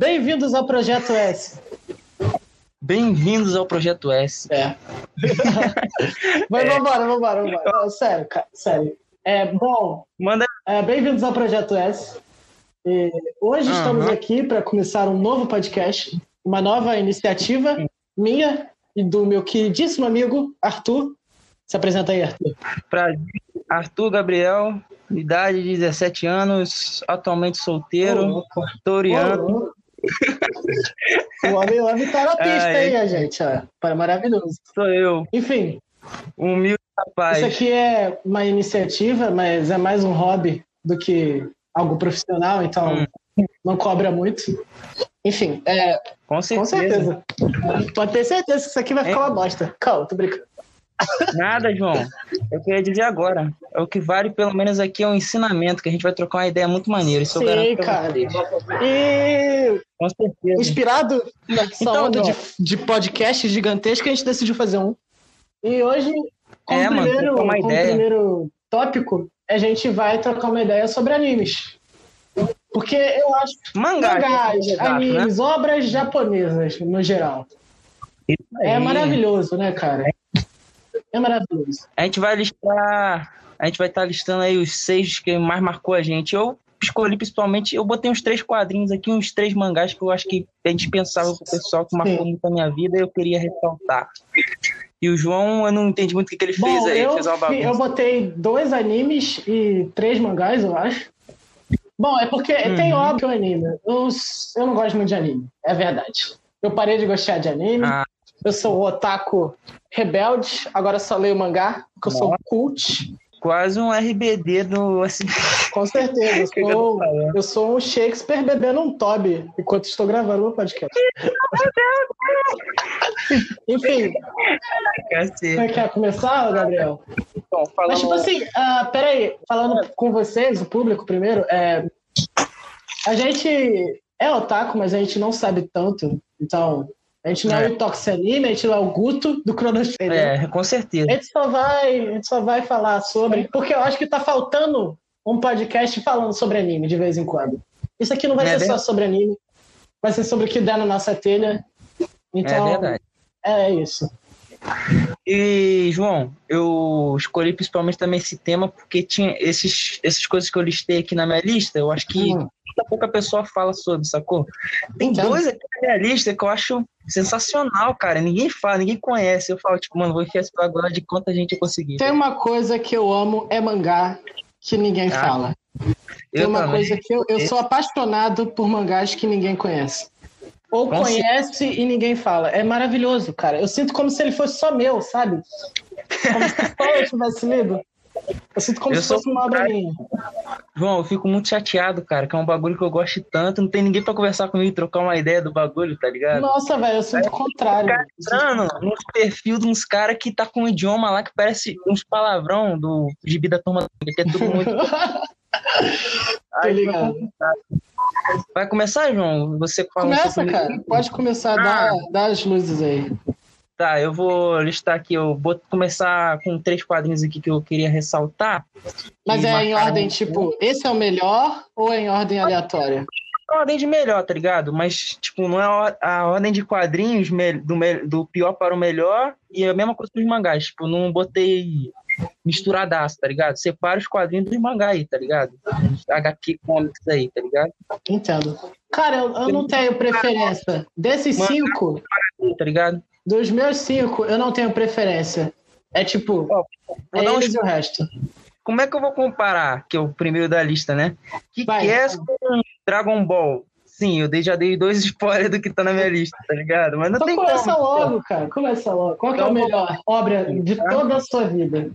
Bem-vindos ao Projeto S. Bem-vindos ao Projeto S. É. Mas é. vambora, vambora, vambora. sério, cara, sério. É, bom, Manda... É, Bem-vindos ao Projeto S. E hoje uhum. estamos aqui para começar um novo podcast, uma nova iniciativa minha e do meu queridíssimo amigo Arthur. Se apresenta aí, Arthur. Pra Arthur Gabriel, idade de 17 anos, atualmente solteiro, toriano. o homem, homem tá na pista aí, gente. Ó. Maravilhoso. Sou eu. Enfim. Humilde rapaz. Isso aqui é uma iniciativa, mas é mais um hobby do que algo profissional, então hum. não cobra muito. Enfim, é. Com certeza. Com certeza. Pode ter certeza que isso aqui vai ficar é. uma bosta. Calma, tô brincando. Nada, João. Eu queria dizer agora. O que vale, pelo menos, aqui é um ensinamento, que a gente vai trocar uma ideia muito maneira. Isso Sim, eu cara. E... Com certeza. Inspirado nessa então, onda de, de podcast gigantesco, a gente decidiu fazer um. E hoje, como, é, primeiro, mano, como primeiro tópico, a gente vai trocar uma ideia sobre animes. Porque eu acho mangás, mangás né? animes, né? obras japonesas no geral. É maravilhoso, né, cara? É maravilhoso. A gente vai listar. A gente vai estar tá listando aí os seis que mais marcou a gente. Eu escolhi principalmente, eu botei uns três quadrinhos aqui, uns três mangás que eu acho que é indispensável pro pessoal que marcou Sim. muito a minha vida e eu queria ressaltar. E o João, eu não entendi muito o que, que ele Bom, fez aí. Eu, fez eu botei dois animes e três mangás, eu acho. Bom, é porque uhum. tem óbvio anime. Eu, eu não gosto muito de anime, é verdade. Eu parei de gostar de anime. Ah. Eu sou o otaku rebelde, agora só leio mangá, porque eu sou cult. Quase um RBD do. Assim... Com certeza. Eu sou, eu sou um Shakespeare bebendo um Toby enquanto estou gravando o podcast. Enfim. Você quer começar, Gabriel? Bom, Mas, tipo assim, uh, peraí, falando com vocês, o público primeiro, é, a gente é otaku, mas a gente não sabe tanto. Então, a gente não é, é o Toxanime, a gente não é o Guto do Cronosfera. É, com certeza. A gente, só vai, a gente só vai falar sobre. Porque eu acho que tá faltando um podcast falando sobre anime de vez em quando. Isso aqui não vai é ser só sobre anime, vai ser sobre o que der na nossa telha. Então, é verdade. É isso. E, João, eu escolhi principalmente também esse tema porque tinha esses, essas coisas que eu listei aqui na minha lista, eu acho que hum pouca pessoa fala sobre, sacou? Tem então, dois aqui na minha lista que eu acho sensacional, cara. Ninguém fala, ninguém conhece. Eu falo, tipo, mano, vou enfiar esse agora de quanta gente eu consegui. Tem uma coisa que eu amo, é mangá, que ninguém ah, fala. Tem uma também. coisa que eu, eu sou apaixonado por mangás que ninguém conhece. Ou Com conhece certeza. e ninguém fala. É maravilhoso, cara. Eu sinto como se ele fosse só meu, sabe? Como se só eu tivesse lido. Eu sinto como eu se fosse uma obra minha. João, eu fico muito chateado, cara, que é um bagulho que eu gosto tanto. Não tem ninguém pra conversar comigo e trocar uma ideia do bagulho, tá ligado? Nossa, velho, eu sinto o contrário. Cara entrando no perfil de uns caras que tá com um idioma lá que parece uns palavrão do gibi da turma, que é tudo muito. Ai, ligado. Vai começar, João? Você Começa, cara. Pode começar, ah. dá, dá as luzes aí. Tá, eu vou listar aqui, eu vou começar com três quadrinhos aqui que eu queria ressaltar. Mas é em ordem, tipo, esse é o melhor ou é em ordem aleatória? É ordem de melhor, tá ligado? Mas, tipo, não é a ordem de quadrinhos do, do pior para o melhor e é a mesma coisa dos mangás. Tipo, não botei misturadaço, tá ligado? Separa os quadrinhos dos mangá aí, tá ligado? HQ Comics aí, tá ligado? Entendo. Cara, eu, eu não tenho preferência. Desses cinco. Tá ligado? Dos meus cinco, eu não tenho preferência. É tipo, oh, é eles e o resto. Como é que eu vou comparar, que é o primeiro da lista, né? Que Vai. é com Dragon Ball? Sim, eu já dei dois spoilers do que tá na minha lista, tá ligado? Mas não então tem começa como. logo, cara. Começa logo. Qual então, é a então, melhor obra de toda a sua vida?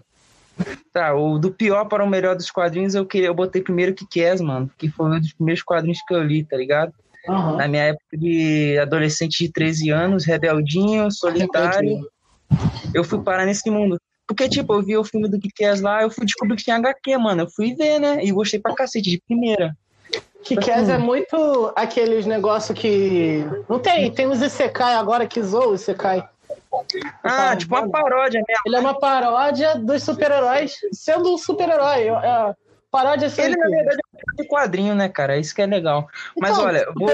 Tá, o do pior para o melhor dos quadrinhos, eu queria, eu botei primeiro que Kies, mano, que foi um dos primeiros quadrinhos que eu li, tá ligado? Uhum. Na minha época de adolescente de 13 anos, rebeldinho, solitário, eu fui parar nesse mundo. Porque, tipo, eu vi o filme do Kick-Ass lá, eu fui descobrir que tinha HQ, mano. Eu fui ver, né? E gostei pra cacete, de primeira. Kick-Ass é muito aqueles negócios que... Não tem, tem os Isekai agora que zoam o Isekai. Ah, tá, tipo uma paródia mesmo. Ele é uma paródia dos super-heróis sendo um super-herói. É, paródia Ele, na verdade, de quadrinho, né, cara? Isso que é legal. Mas então, olha, vou...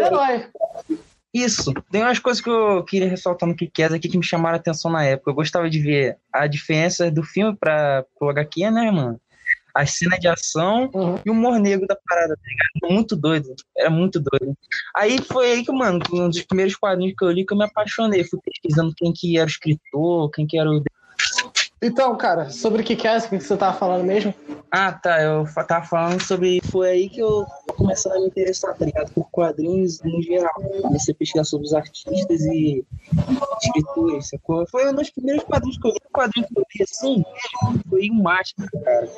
Isso. Tem umas coisas que eu queria ressaltar no Kikés aqui que me chamaram a atenção na época. Eu gostava de ver a diferença do filme para o HQ, né, mano? As cenas de ação uhum. e o humor negro da parada, tá ligado? Muito doido. Era muito doido. Aí foi aí que, mano, um dos primeiros quadrinhos que eu li que eu me apaixonei. Fui pesquisando quem que era o escritor, quem que era o então, cara, sobre o que, que é o que você tava falando mesmo? Ah, tá. Eu tava falando sobre. Foi aí que eu comecei a me interessar, tá ligado? Por quadrinhos no geral. Comecei a pesquisar sobre os artistas e escritores, sacou? Foi um dos primeiros quadrinhos que eu li. O quadrinho que eu li assim foi um Máscara, cara.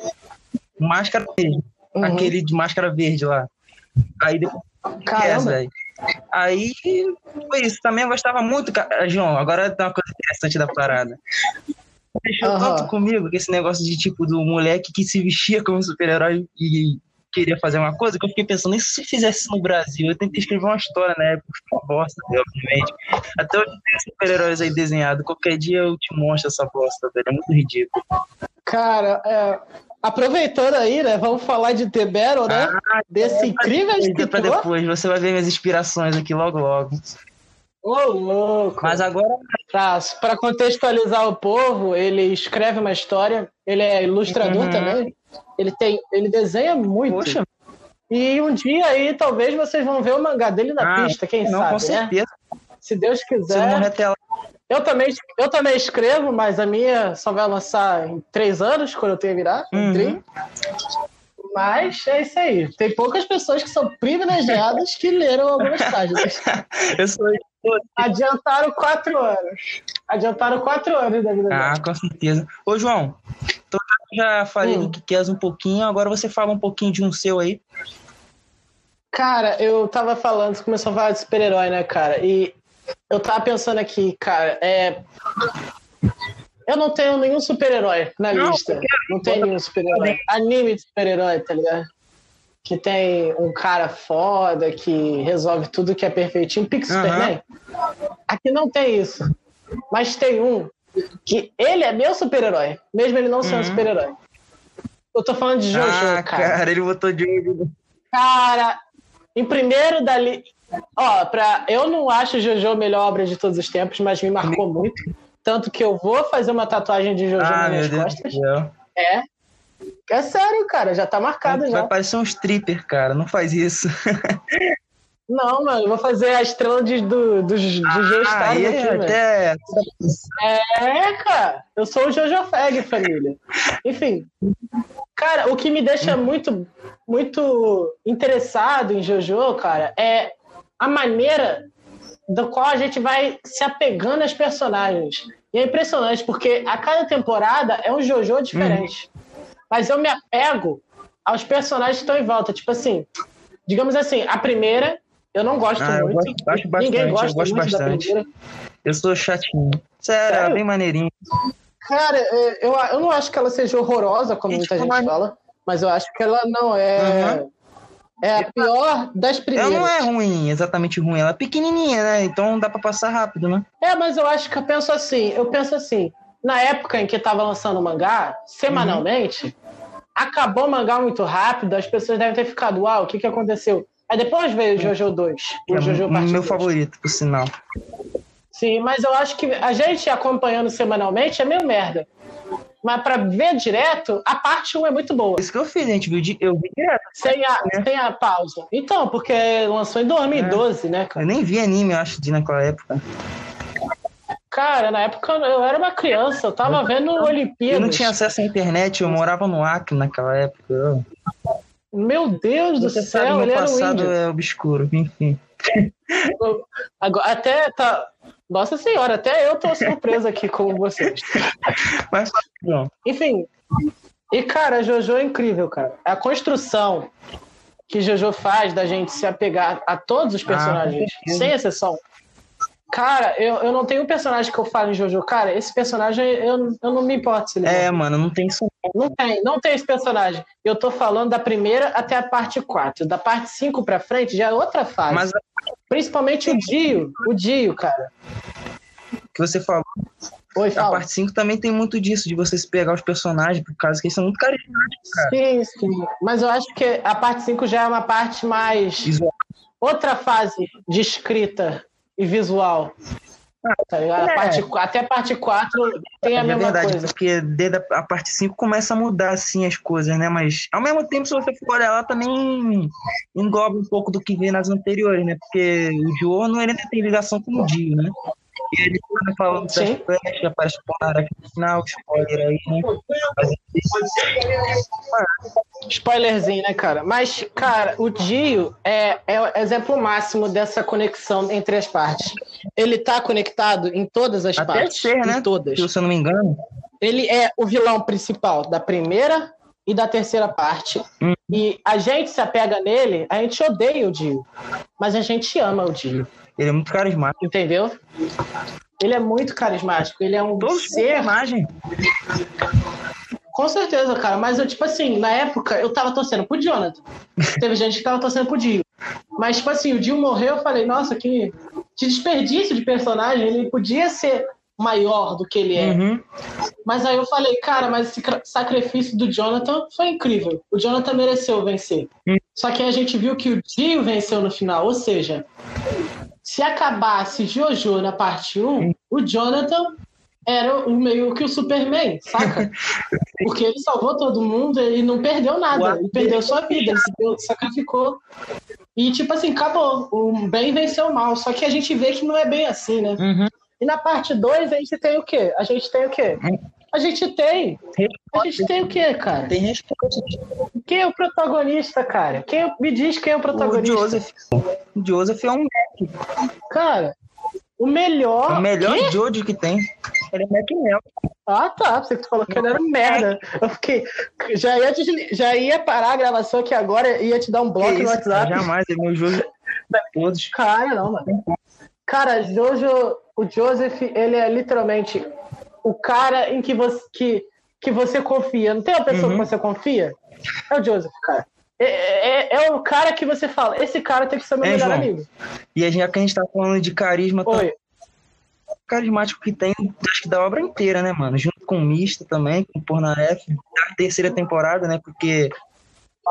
Máscara verde. Uhum. Aquele de máscara verde lá. Aí depois. Caramba. É, Aí foi isso. Também eu gostava muito. João, agora tem uma coisa interessante da parada mexeu uhum. tanto comigo que esse negócio de tipo do moleque que se vestia como super-herói e queria fazer uma coisa, que eu fiquei pensando, e se fizesse no Brasil? Eu tentei escrever uma história na época, uma bosta, obviamente. Até hoje tem super-heróis aí desenhados. Qualquer dia eu te mostro essa bosta, velho. É muito ridículo. Cara, é, aproveitando aí, né? Vamos falar de The Battle, né? Ah, Desse é, incrível escritor. Pra depois, você vai ver minhas inspirações aqui logo, logo. Ô, louco! Mas agora. Tá, para contextualizar o povo, ele escreve uma história, ele é ilustrador uhum. também. Ele tem. Ele desenha muito. Poxa. E um dia aí, talvez vocês vão ver o mangá dele na ah, pista, quem não, sabe, com né? certeza. Né? Se Deus quiser. Se eu também, eu também escrevo, mas a minha só vai lançar em três anos, quando eu tenho virar, uhum. Mas é isso aí. Tem poucas pessoas que são privilegiadas que leram algumas páginas. eu sou Adiantaram quatro anos. Adiantaram quatro anos da vida Ah, dela. com certeza. Ô, João, então já falei hum. do que queres um pouquinho, agora você fala um pouquinho de um seu aí. Cara, eu tava falando, você começou a falar de super-herói, né, cara? E eu tava pensando aqui, cara, é. Eu não tenho nenhum super-herói na não, lista. Não tenho nenhum super-herói. Anime de super-herói, tá ligado? que tem um cara foda que resolve tudo que é perfeitinho, Pix uhum. Superman. Aqui não tem isso. Mas tem um que ele é meu super-herói, mesmo ele não sendo uhum. super-herói. Eu tô falando de Jojo, ah, cara. cara. ele botou Jojo. Cara, em primeiro dali. Ó, pra... eu não acho Jojo a melhor obra de todos os tempos, mas me marcou muito. Tanto que eu vou fazer uma tatuagem de Jojo ah, nas minhas costas. É, é sério, cara, já tá marcado vai, já. Vai parecer um stripper, cara, não faz isso. Não, mano, eu vou fazer a estrela de, do, do, do ah, aqui, até... É, cara, eu sou o Jojo Fag, família. Enfim, cara, o que me deixa muito, muito interessado em Jojo, cara, é a maneira do qual a gente vai se apegando às personagens. E é impressionante, porque a cada temporada é um Jojo diferente. Hum mas eu me apego aos personagens que estão em volta. Tipo assim, digamos assim, a primeira eu não gosto ah, muito. Gosto, gosto bastante, Ninguém gosta eu gosto bastante. Eu sou chatinho. Sério, Sério? bem maneirinho. Cara, é, eu, eu não acho que ela seja horrorosa, como muita gente fala, mas eu acho que ela não é. Uhum. É a pior das primeiras. Ela não é ruim, exatamente ruim. Ela é pequenininha, né? Então dá pra passar rápido, né? É, mas eu acho que eu penso assim. Eu penso assim. Na época em que tava lançando o mangá, semanalmente, uhum acabou o mangá muito rápido, as pessoas devem ter ficado, uau, o que, que aconteceu? Aí depois veio o Jojo 2. O é Jojo meu 2. favorito, por sinal. Sim, mas eu acho que a gente acompanhando semanalmente é meio merda. Mas pra ver direto, a parte 1 é muito boa. Isso que eu fiz, gente. Eu vi direto. Sem a, né? sem a pausa. Então, porque lançou em 2012, é. né, cara? Eu nem vi anime, eu acho, de naquela época. Cara, na época eu era uma criança, eu tava eu, vendo Olimpíadas. Eu não tinha acesso à internet, eu morava no Acre naquela época. Meu Deus Você do céu, ele era um passado é obscuro, enfim. Agora, até tá. Nossa senhora, até eu tô surpresa aqui com vocês. Mas não. Enfim. E, cara, Jojo é incrível, cara. A construção que Jojo faz da gente se apegar a todos os ah, personagens, ah, sem exceção. Cara, eu, eu não tenho um personagem que eu falo em Jojo. Cara, esse personagem eu, eu não me importo se ele É, mano, não tem isso. Não tem, não tem esse personagem. Eu tô falando da primeira até a parte 4. Da parte 5 pra frente já é outra fase. Mas... Principalmente o Dio. O Dio, cara. Que você falou. Oi, a parte 5 também tem muito disso, de você se pegar os personagens, por causa que eles são muito carismáticos, cara. Sim, sim. Mas eu acho que a parte 5 já é uma parte mais. Visual. Outra fase de escrita e visual. Tá é. a parte, até a parte 4 tem a é mesma verdade, coisa. Porque desde a, a parte 5 começa a mudar assim as coisas, né? Mas ao mesmo tempo, se você for olhar lá, também engloba um pouco do que vem nas anteriores, né? Porque o Diono ele tem ligação com o Dio, né? E ele falando das flechas, aparece spoiler aí, né? Mas, Spoilerzinho, né, cara? Mas, cara, o Dio é, é o exemplo máximo dessa conexão entre as partes. Ele tá conectado em todas as Até partes. Ser, né? Em todas. Se eu não me engano. Ele é o vilão principal da primeira e da terceira parte. Hum. E a gente se apega nele, a gente odeia o Dio. Mas a gente ama o Dio. Ele é muito carismático. Entendeu? Ele é muito carismático. Ele é um Todos ser. Imagem. Com certeza, cara. Mas eu, tipo assim, na época eu tava torcendo pro Jonathan. Teve gente que tava torcendo pro Dio. Mas, tipo assim, o Dio morreu, eu falei, nossa, que, desperdício de personagem. Ele podia ser maior do que ele é. Uhum. Mas aí eu falei, cara, mas esse sacrifício do Jonathan foi incrível. O Jonathan mereceu vencer. Uhum. Só que a gente viu que o Dio venceu no final. Ou seja, se acabasse Jojo na parte 1, uhum. o Jonathan era o meio que o Superman, saca? Porque ele salvou todo mundo e não perdeu nada. Ele perdeu sua vida, ele se sacrificou. E, tipo assim, acabou. O bem venceu o mal. Só que a gente vê que não é bem assim, né? Uhum. E na parte 2 a gente tem o quê? A gente tem o quê? A gente tem. A gente tem o quê, cara? Tem resposta. Quem é o protagonista, cara? Quem, me diz quem é o protagonista. O Joseph. O Joseph é um Cara, o melhor. O melhor? Jojo que tem. Ele é Mac Ah, tá. Você falou que ele era merda. Eu fiquei. Já ia, já ia parar a gravação aqui agora ia te dar um bloco no WhatsApp. Jamais, é meu Jojo. Todos. Cara, não, mano. Cara, Jojo, o Joseph, ele é literalmente o cara em que você, que, que você confia. Não tem uma pessoa uhum. que você confia? É o Joseph, cara. É, é, é, o cara que você fala, esse cara tem que ser meu é, melhor João. amigo. E já que a gente tá falando de carisma, Oi. Tá carismático que tem, acho que da obra inteira, né, mano? Junto com o Mista também, com o Pornaref, da terceira temporada, né? Porque.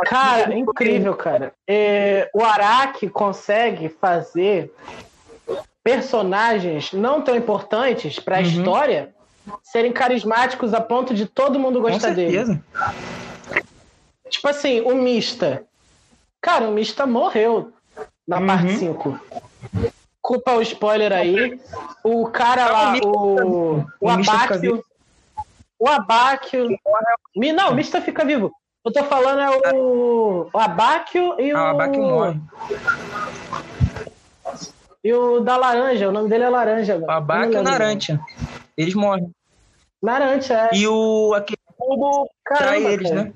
Cara, incrível, cara. É, o Araki consegue fazer personagens não tão importantes para a uhum. história serem carismáticos a ponto de todo mundo gostar Com certeza. dele. Tipo assim, o Mista. Cara, o Mista morreu na uhum. parte 5. Culpa o spoiler aí. O cara lá, o, o, o Abáquio. O Abáquio. Não, o Mista fica vivo. Eu tô falando é o, o Abáquio e o. Ah, o Abáquio morre. E o da laranja, o nome dele é laranja. O Abáquio e o Naranja. Eles morrem. Naranja, é. E o aquele cubo trai eles, cara. né?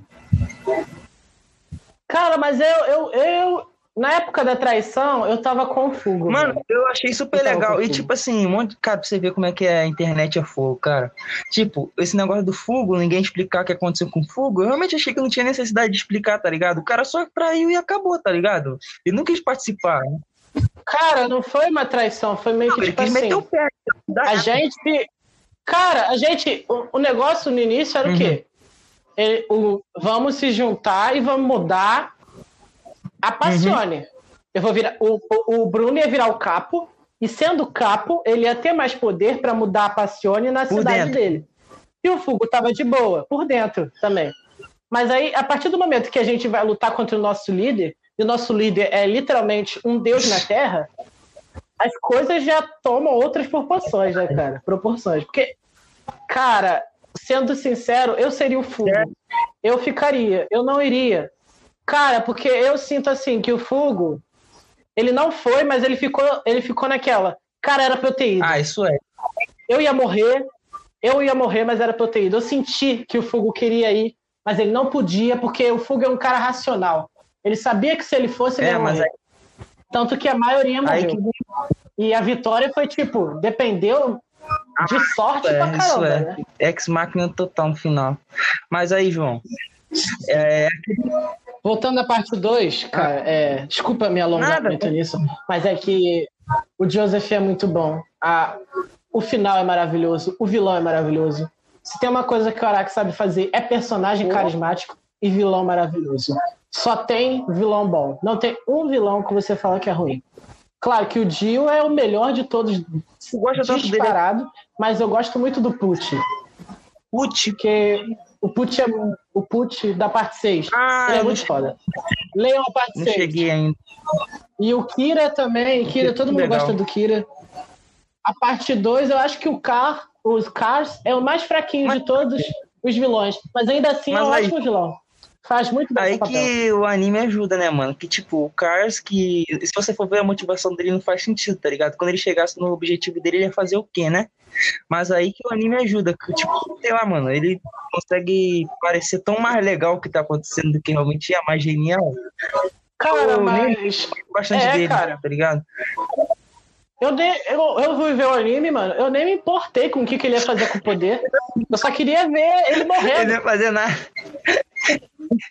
Cara, mas eu, eu, eu, na época da traição, eu tava com fogo. Mano, eu achei super eu legal. E tipo assim, um monte de. Cara, pra você ver como é que é a internet é fogo, cara. Tipo, esse negócio do fogo, ninguém explicar o que aconteceu com o fogo, eu realmente achei que não tinha necessidade de explicar, tá ligado? O cara só traiu e acabou, tá ligado? Ele não quis participar. Né? Cara, não foi uma traição, foi meio que não, tipo assim. O pé, a gente Cara, a gente. O, o negócio no início era uhum. o quê? Uhum. Ele, o, vamos se juntar e vamos mudar a Passione. Uhum. Eu vou virar. O, o, o, Bruno ia virar o capo, e sendo capo, ele ia ter mais poder para mudar a Passione na por cidade dentro. dele. E o Fugo tava de boa, por dentro também. Mas aí, a partir do momento que a gente vai lutar contra o nosso líder, e o nosso líder é literalmente um deus na Terra, as coisas já tomam outras proporções, né, cara? Proporções. Porque, cara, sendo sincero, eu seria o Fugo. Eu ficaria, eu não iria. Cara, porque eu sinto assim que o Fugo, ele não foi, mas ele ficou, ele ficou naquela. Cara, era ido. Ah, isso é. Eu ia morrer, eu ia morrer, mas era pra eu senti que o Fugo queria ir, mas ele não podia, porque o Fugo é um cara racional. Ele sabia que se ele fosse, ele é, ia morrer. Mas aí tanto que a maioria morreu. Que... E a vitória foi, tipo, dependeu de ah, sorte é, pra caramba, é. né? Ex-máquina total no final. Mas aí, João. É... Voltando à parte 2, cara, ah. é... desculpa me alongar Nada. muito nisso, mas é que o Joseph é muito bom. A... o final é maravilhoso, o vilão é maravilhoso. Se tem uma coisa que o Araki sabe fazer, é personagem carismático e vilão maravilhoso. Só tem vilão bom. Não tem um vilão que você fala que é ruim. Claro que o Dio é o melhor de todos, disparado, dele. mas eu gosto muito do Put. Put? Que o Put é o Put da parte 6. Ah, Ele é muito foda. Leiam a parte não 6. cheguei ainda. E o Kira também. Kira, todo mundo legal. gosta do Kira. A parte 2, eu acho que o Car, os Cars, é o mais fraquinho mas... de todos os vilões. Mas ainda assim mas é um aí... ótimo vilão. Faz muito bem Aí que o anime ajuda, né, mano? Que tipo, o Cars que. Se você for ver a motivação dele, não faz sentido, tá ligado? Quando ele chegasse no objetivo dele, ele ia fazer o quê, né? Mas aí que o anime ajuda. Que, tipo, sei lá, mano, ele consegue parecer tão mais legal o que tá acontecendo do que realmente é mais genial. Cara, mas. Bastante é, dele, cara. tá ligado? Eu, de, eu, eu fui ver o anime, mano. Eu nem me importei com o que, que ele ia fazer com o poder. Eu só queria ver ele morrendo. Ele não ia fazer nada.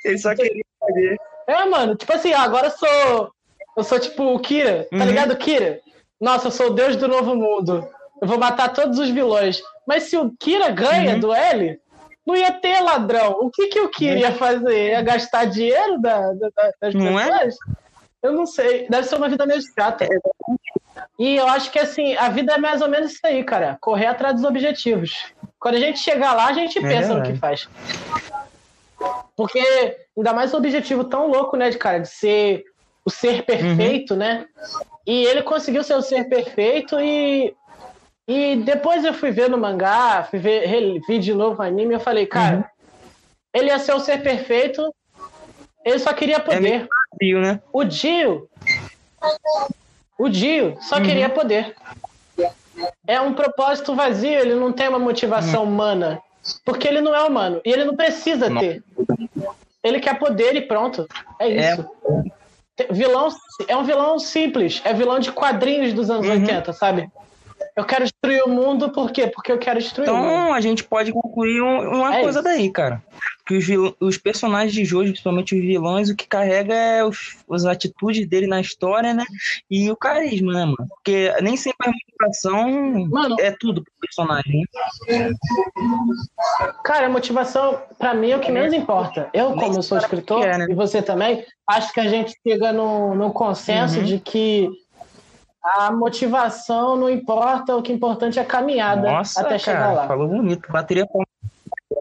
Ele só queria fazer. É, mano, tipo assim, agora eu sou. Eu sou tipo o Kira, tá uhum. ligado, Kira? Nossa, eu sou o deus do novo mundo. Eu vou matar todos os vilões. Mas se o Kira ganha uhum. do L, não ia ter ladrão. O que, que o Kira ia fazer? Ia gastar dinheiro da, da, das não é? pessoas? É? Eu não sei. Deve ser uma vida meio chata. E eu acho que assim, a vida é mais ou menos isso aí, cara. Correr atrás dos objetivos. Quando a gente chegar lá, a gente é pensa no que faz. Porque ainda mais um objetivo tão louco, né, de cara, de ser o ser perfeito, uhum. né? E ele conseguiu ser o ser perfeito e e depois eu fui ver no mangá, fui ver, vi de novo o anime eu falei, cara, uhum. ele ia ser o ser perfeito, ele só queria poder. É vazio, né? O Dio, o Dio só uhum. queria poder. É um propósito vazio, ele não tem uma motivação uhum. humana. Porque ele não é humano. E ele não precisa não. ter. Ele quer poder e pronto. É, é. isso. É. Vilão é um vilão simples. É vilão de quadrinhos dos anos uhum. 80, sabe? Eu quero destruir o mundo, por quê? Porque eu quero destruir então, o mundo. Então a gente pode concluir um, uma é coisa isso. daí, cara. Que os, os personagens de Jojo, principalmente os vilões, o que carrega é os, as atitudes dele na história, né? E o carisma, né, mano? Porque nem sempre a motivação mano, é tudo pro personagem. Cara, a motivação, pra mim, é o que menos importa. Eu, como eu sou escritor, é, né? e você também, acho que a gente chega no, no consenso uhum. de que a motivação não importa, o que é importante é a caminhada Nossa, até cara, chegar lá. Falou bonito, bateria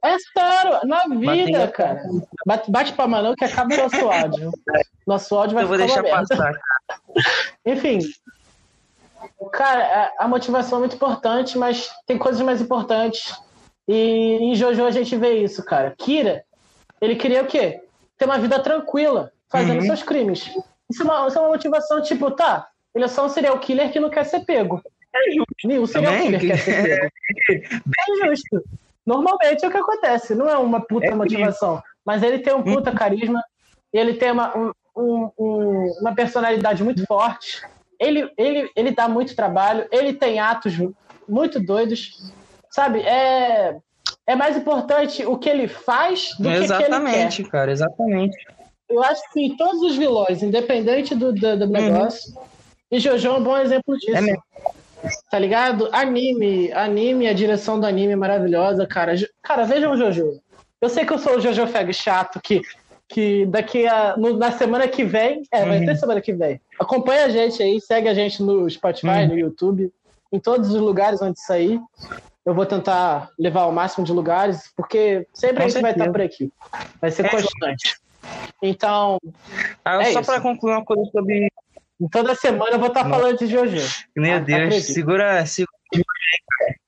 É sério, na vida, cara. Bate, bate pra Manu que acaba o nosso áudio. Nosso áudio vai Eu vou deixar passar. Enfim. Cara, a motivação é muito importante, mas tem coisas mais importantes. E em Jojo a gente vê isso, cara. Kira, ele queria o quê? Ter uma vida tranquila, fazendo uhum. seus crimes. Isso é, uma, isso é uma motivação, tipo, tá, ele é só um serial killer que não quer ser pego. É justo. Nenhum serial Também? killer quer ser pego. É justo. Normalmente é o que acontece. Não é uma puta é motivação. Mas ele tem um puta uhum. carisma. Ele tem uma, um, um, uma personalidade muito forte. Ele, ele, ele dá muito trabalho. Ele tem atos muito doidos. Sabe? É, é mais importante o que ele faz do exatamente, que o que ele quer. Exatamente, cara. Exatamente. Eu acho que todos os vilões, independente do, do, do uhum. negócio, uhum e Jojo é um bom exemplo disso. É tá ligado? Anime, anime, a direção do anime é maravilhosa, cara. Cara, vejam o Jojo. Eu sei que eu sou o Jojo Fag chato, que, que daqui a. No, na semana que vem. É, uhum. vai ter semana que vem. Acompanha a gente aí, segue a gente no Spotify, uhum. no YouTube, em todos os lugares onde sair. Eu vou tentar levar o máximo de lugares, porque sempre Com a gente certeza. vai estar por aqui. Vai ser é constante. Então. Ah, é só para concluir uma coisa sobre Toda semana eu vou estar tá falando de Jojo. Meu ah, Deus, segura, segura.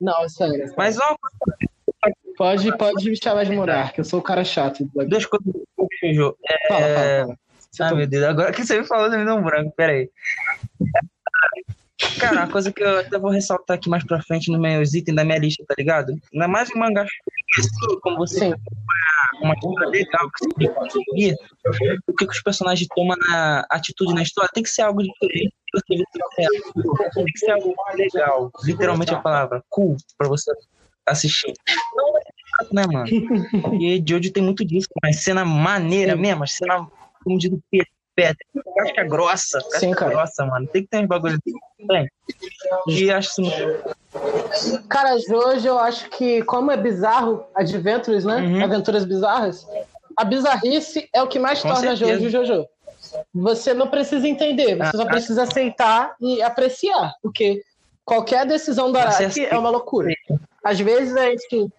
Não, sério. Mas ó, pode, pode me chamar de Monarca, eu sou o cara chato. Duas coisas que Jojo. É... Fala, fala, fala. Ah, meu Deus, agora que você me falou, me deu um branco, peraí. Cara, uma coisa que eu até vou ressaltar aqui mais pra frente nos meus itens da minha lista, tá ligado? Ainda mais em mangá assim, como você uma história legal que você conseguir, o que os personagens tomam na atitude na história tem que ser algo diferente. Tem que ser algo legal, literalmente a palavra, cool, pra você assistir. Não é né, mano? E Jojo tem muito disso, mas cena maneira mesmo, cena como diz o Pedro pedra. Casca grossa. Casca Sim, cara. grossa, mano. Tem que ter uns bagulho assim. Tem. E acho. Cara, Jojo, eu acho que, como é bizarro, Adventures, né? Uhum. Aventuras bizarras, a bizarrice é o que mais Com torna certeza. Jojo Jojo. Você não precisa entender, você ah, só precisa aceitar e apreciar, porque qualquer decisão do Araki é uma loucura. Às vezes a gente.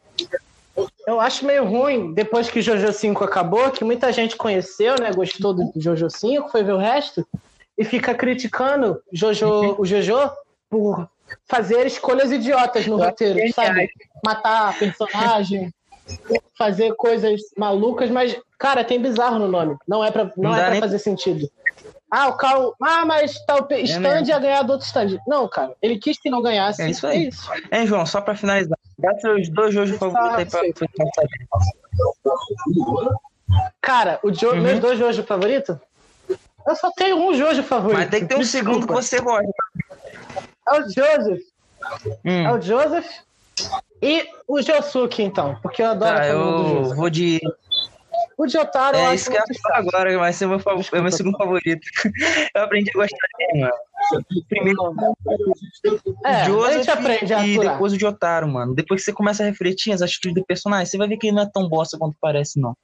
Eu acho meio ruim, depois que Jojo 5 acabou, que muita gente conheceu, né? Gostou do Jojo 5, foi ver o resto, e fica criticando Jojo, o Jojo por fazer escolhas idiotas no roteiro, sabe? Matar personagem, fazer coisas malucas, mas, cara, tem bizarro no nome. Não é pra, não, não é pra nem... fazer sentido. Ah, o Cal. Ah, mas tal é stand ia ganhar do outro stand. Não, cara. Ele quis que não ganhasse. É isso aí. É, isso. é João, só pra finalizar. Dá seus dois jogos favoritos aí pra, Cara, o jo... uhum. meus dois jogos favoritos? Eu só tenho um jogo favorito. Mas tem que ter um Desculpa. segundo que você gosta. É o Joseph. Hum. É o Joseph. E o Josuke, então. Porque eu adoro tá, eu vou de. O Jotaro. É isso que eu ia falar agora, vai ser meu, fav... é meu segundo favorito. Eu aprendi a gostar dele, mano. Primeiro. É, Joseph a gente aprende a e depois o Jotaro, mano. Depois que você começa a refletir as atitudes do personagem, você vai ver que ele não é tão bosta quanto parece, não.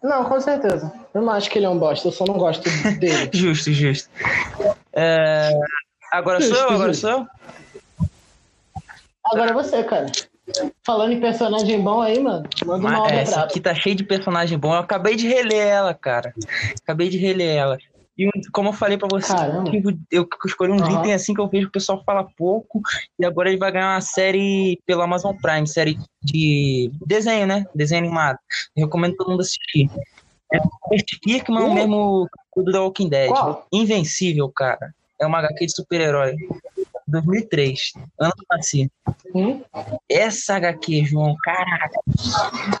Não, com certeza. Eu não acho que ele é um bosta, eu só não gosto dele. justo, justo. É... Agora justo, sou eu? Agora sou eu? Agora é você, cara. Falando em personagem bom aí, mano, manda uma obra Essa aqui tá cheia de personagem bom. Eu acabei de reler ela, cara. Acabei de reler ela. E como eu falei pra você, eu, escolhi um uhum. item assim que eu vejo que o pessoal fala pouco. E agora ele vai ganhar uma série pelo Amazon Prime, série de desenho, né? Desenho animado. Eu recomendo todo mundo assistir. É Kirkman, uh. mesmo do The Walking Dead. Qual? Invencível, cara. É uma HQ de super-herói. 2003, ano do nasci. Hum? Essa HQ, João, caraca.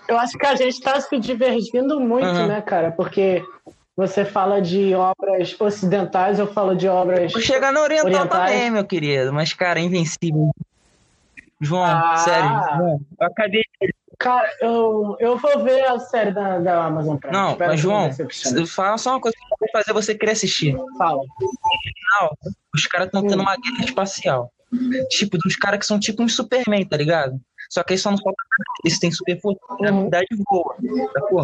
Eu acho que a gente tá se divergindo muito, uhum. né, cara? Porque você fala de obras ocidentais, eu falo de obras. Vou chegar no oriental orientais. também, meu querido. Mas, cara, invencível. João, ah. sério. João, eu acabei. Cara, eu, eu vou ver a série da, da Amazon Prime. Não, mas João, fala só uma coisa que vai fazer você querer assistir. Fala. Não, os caras estão tendo uma guerra espacial. Tipo, dos caras que são tipo um Superman, tá ligado? Só que aí só não falta eles têm super força, na verdade voa, sacou?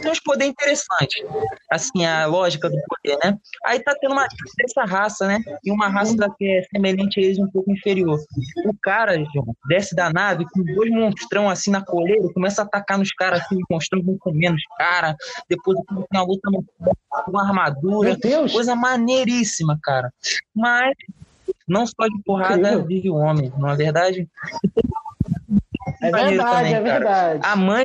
Tem uns poderes interessantes, assim, a lógica do poder, né? Aí tá tendo uma dessa raça, né? E uma raça que é semelhante a eles um pouco inferior. O cara, João, desce da nave com dois monstrão assim na coleira, começa a atacar nos caras assim, monstrão vão comendo os caras, depois tem uma luta com uma armadura, coisa maneiríssima, cara. Mas não só de porrada Incrível. vive o homem, não é verdade? É verdade, também, é verdade. A mãe.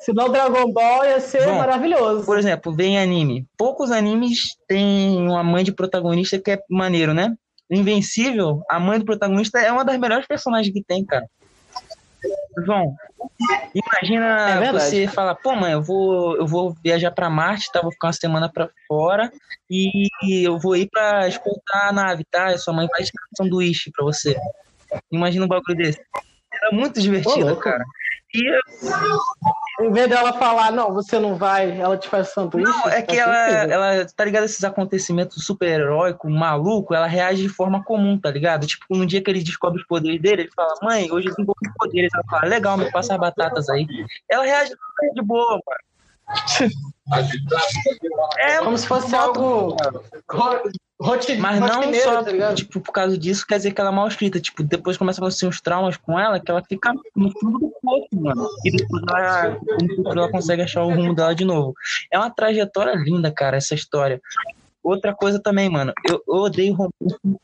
Senão Dragon Ball ia ser Bom, maravilhoso. Por exemplo, vem anime. Poucos animes têm uma mãe de protagonista que é maneiro, né? Invencível, a mãe do protagonista é uma das melhores personagens que tem, cara. João, imagina é você falar, pô, mãe, eu vou, eu vou viajar para Marte, tá? Vou ficar uma semana para fora e eu vou ir para escoltar a nave, tá? E sua mãe vai tirar um sanduíche para você. Imagina um bagulho desse. Era muito divertido, cara. E em vez dela falar, não, você não vai, ela te faz sanduíche. Não, é que ela, ela, tá ligado? Esses acontecimentos super-heróicos, maluco, ela reage de forma comum, tá ligado? Tipo, no dia que ele descobre os poderes dele, ele fala, mãe, hoje eu tenho poucos poderes. Ela fala, legal, me passa as batatas aí. Ela reage de boa, mano. É como se fosse algo mas não só tá tipo, por causa disso quer dizer que ela é mal escrita. Tipo, depois começa a acontecer uns traumas com ela que ela fica no fundo do poço, mano. E depois ela, ela consegue achar o rumo dela de novo. É uma trajetória linda, cara, essa história. Outra coisa também, mano, eu, eu odeio romance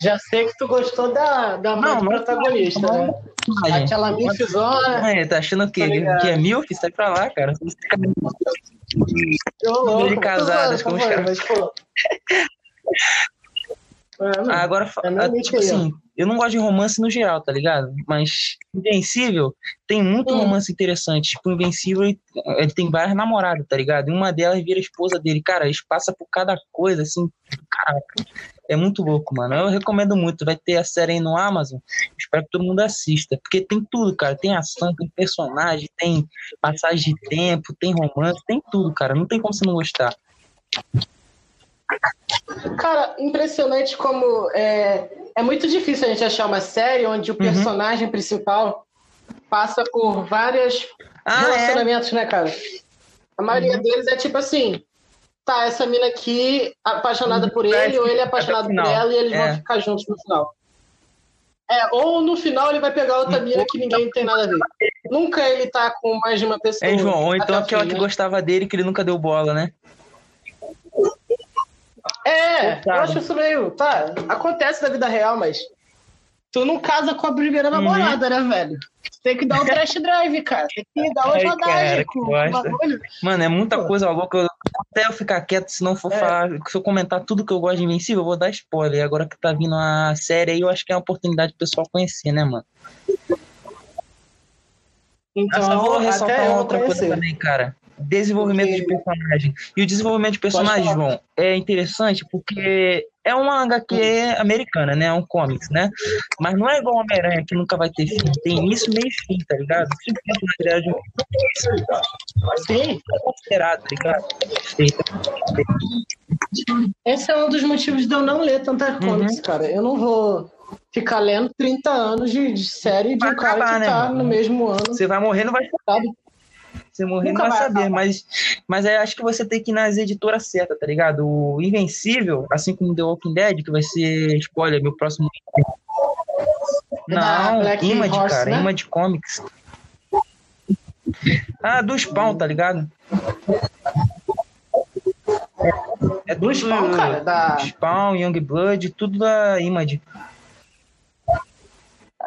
já sei que tu gostou da, da mãe não, protagonista, não, né? Aquela milfzona. É, tá achando que, tá que é milf? Sai pra lá, cara. Louco. De casadas com os caras. É, Agora, é tipo assim, eu não gosto de romance no geral, tá ligado? Mas Invencível tem muito hum. romance interessante. Tipo, Invencível ele tem várias namoradas, tá ligado? E uma delas vira esposa dele. Cara, eles passam por cada coisa, assim, caraca. É muito louco, mano. Eu recomendo muito. Vai ter a série aí no Amazon. Espero que todo mundo assista. Porque tem tudo, cara. Tem ação, tem personagem, tem passagem de tempo, tem romance, tem tudo, cara. Não tem como você não gostar. Cara, impressionante como é, é muito difícil a gente achar uma série onde o uhum. personagem principal passa por vários ah, é? relacionamentos, é? né, cara? A maioria uhum. deles é tipo assim, tá, essa mina aqui apaixonada por ele, ou ele é apaixonado por ela, e eles é. vão ficar juntos no final. É, ou no final ele vai pegar outra mina que ninguém tem nada a ver. Nunca ele tá com mais de uma pessoa. É, João, ou então aquela que gostava dele que ele nunca deu bola, né? É, eu acho isso meio. Tá, acontece na vida real, mas. Tu não casa com a primeira uhum. namorada, uhum. né, velho? Tem que dar um test drive, cara. Tem que dar uma rodagem com o bagulho. Mano, é muita coisa louca. Até eu ficar quieto, se não for é. falar, se eu comentar tudo que eu gosto de Invencível, eu vou dar spoiler. Agora que tá vindo a série aí, eu acho que é uma oportunidade do pessoal conhecer, né, mano? Então, eu vou ressaltar uma outra coisa também, cara desenvolvimento de personagem. E o desenvolvimento de personagem, João, é interessante porque é uma HQ americana, né? É um comics, né? Mas não é igual Homem-Aranha, que nunca vai ter fim. Tem início, meio fim, tá ligado? Simplesmente na verdade. Sim. É considerado, tá ligado? Esse é um dos motivos de eu não ler tanta uhum. comics, cara. Eu não vou ficar lendo 30 anos de, de série de vai um cara acabar, que né, tá mano? no mesmo ano. Você vai morrer, não vai ficar. Você morrer Nunca não vai, saber, mas, mas é, acho que você tem que ir nas editoras certas, tá ligado? O Invencível, assim como The Walking Dead, que vai ser, spoiler, meu próximo. Não, Image, Horse, cara, né? Image Comics. Ah, do Spawn, tá ligado? É, é do Spawn, cara. Da... Spawn, Youngblood, tudo da Image.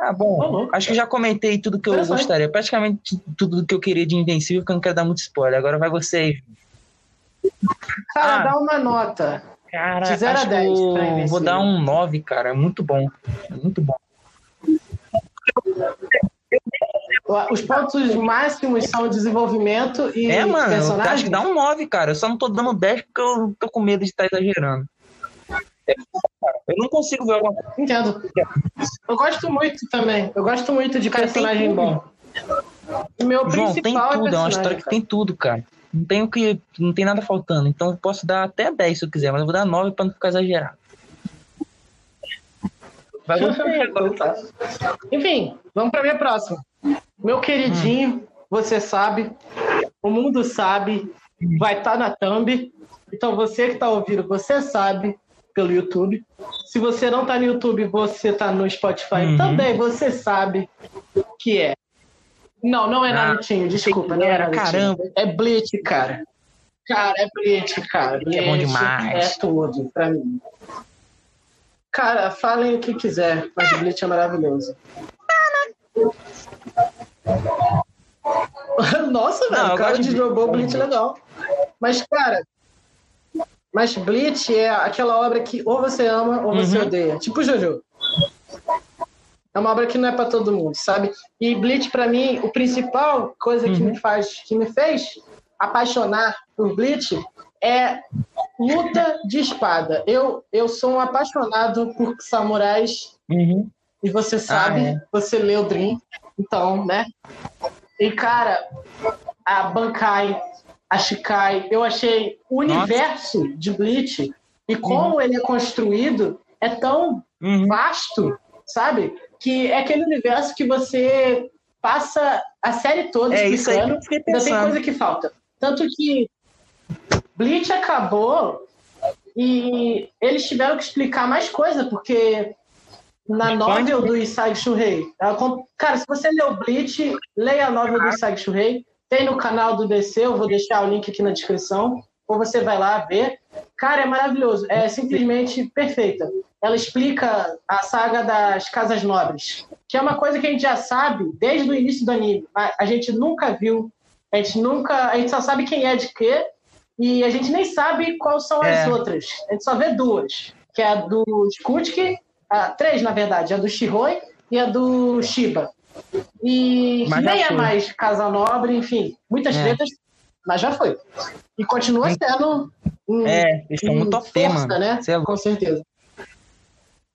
Ah, bom, acho que já comentei tudo que eu gostaria. Praticamente tudo que eu queria de Invencível, porque eu não quero dar muito spoiler. Agora vai vocês. Cara, ah, dá uma nota. Cara, de 0 a 10. Vou, vou dar um 9, cara. É muito bom. É muito bom. Os pontos máximos são desenvolvimento e. É, mano, personagem? eu acho que dá um 9, cara. Eu só não tô dando 10 porque eu tô com medo de estar exagerando. Eu não consigo ver alguma coisa. Entendo. Eu gosto muito também. Eu gosto muito de cara, personagem bom. meu João, tem é tudo, é, é uma história que tem tudo, cara. Não tem o que. Não tem nada faltando. Então eu posso dar até 10 se eu quiser, mas eu vou dar 9 pra não ficar exagerado. Vai tá. Enfim, vamos pra minha próxima. Meu queridinho, hum. você sabe, o mundo sabe, vai estar tá na thumb. Então você que está ouvindo, você sabe, pelo YouTube. Se você não tá no YouTube, você tá no Spotify uhum. também, você sabe que é. Não, não é ah, Narutinho, desculpa, não é Narutinho. Caramba. É Bleach, cara. Cara, é Bleach, cara. Bleach é bom demais. É tudo pra mim. Cara, falem o que quiser, mas Bleach é maravilhoso. Nossa, velho, o cara de jogou Bleach legal. Mas, cara, mas Bleach é aquela obra que ou você ama ou você uhum. odeia. Tipo Jojo. É uma obra que não é para todo mundo, sabe? E Bleach para mim, o principal coisa uhum. que me faz, que me fez apaixonar por Bleach é luta de espada. Eu eu sou um apaixonado por samurais. Uhum. E você sabe, ah, é. você leu Dream, então, né? E cara, a Bankai a Shikai. Eu achei o Nossa. universo de Bleach e como uhum. ele é construído é tão uhum. vasto, sabe? Que é aquele universo que você passa a série toda é explicando. Isso aí ainda tem coisa que falta. Tanto que Bleach acabou e eles tiveram que explicar mais coisa, porque na novel do Isai Shuhei. Cara, se você leu Bleach, leia a novel do Isai Shuhei. Tem no canal do DC, eu vou deixar o link aqui na descrição, ou você vai lá ver. Cara, é maravilhoso, é simplesmente perfeita. Ela explica a saga das Casas Nobres, que é uma coisa que a gente já sabe desde o início do anime. A gente nunca viu, a gente nunca, a gente só sabe quem é de quê, e a gente nem sabe quais são as é. outras. A gente só vê duas, que é a do Skutki, a, três na verdade, a do Shiroi e a do Shiba. E mas nem é mais Casa Nobre, enfim, muitas é. tretas, mas já foi. E continua sendo. Um, é, eles estão um muito força, tema. né? É Com certeza.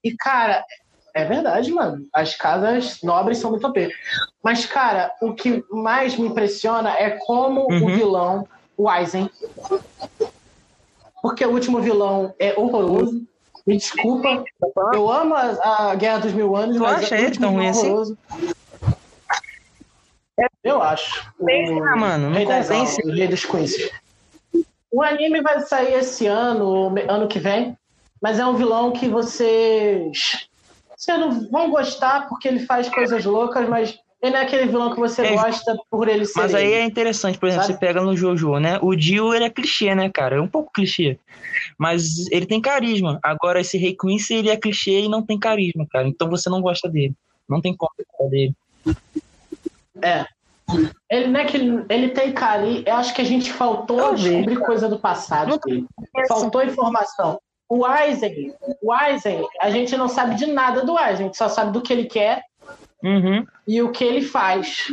E, cara, é verdade, mano. As casas nobres são muito OP. Mas, cara, o que mais me impressiona é como uhum. o vilão, o Aizen. porque o último vilão é horroroso. Me desculpa. Eu amo a, a Guerra dos Mil Anos, tu mas acha é ele tão ruim assim? Eu acho. Pensa, o... mano, não convence. O Rei dos Queens. O anime vai sair esse ano, ano que vem, mas é um vilão que vocês. Vocês não vão gostar porque ele faz coisas loucas, mas ele não é aquele vilão que você é, gosta por ele ser. Mas aí ele. é interessante, por exemplo, Sabe? você pega no Jojo, né? O Dio, ele é clichê, né, cara? É um pouco clichê. Mas ele tem carisma. Agora, esse Rei Quincy, ele é clichê e não tem carisma, cara. Então você não gosta dele. Não tem como gostar dele. É. Ele, né, que ele, ele tem carinho. Eu acho que a gente faltou descobrir coisa do passado dele. Faltou informação. O Eisen, o Eisen, a gente não sabe de nada do Eisen, a gente só sabe do que ele quer uhum. e o que ele faz.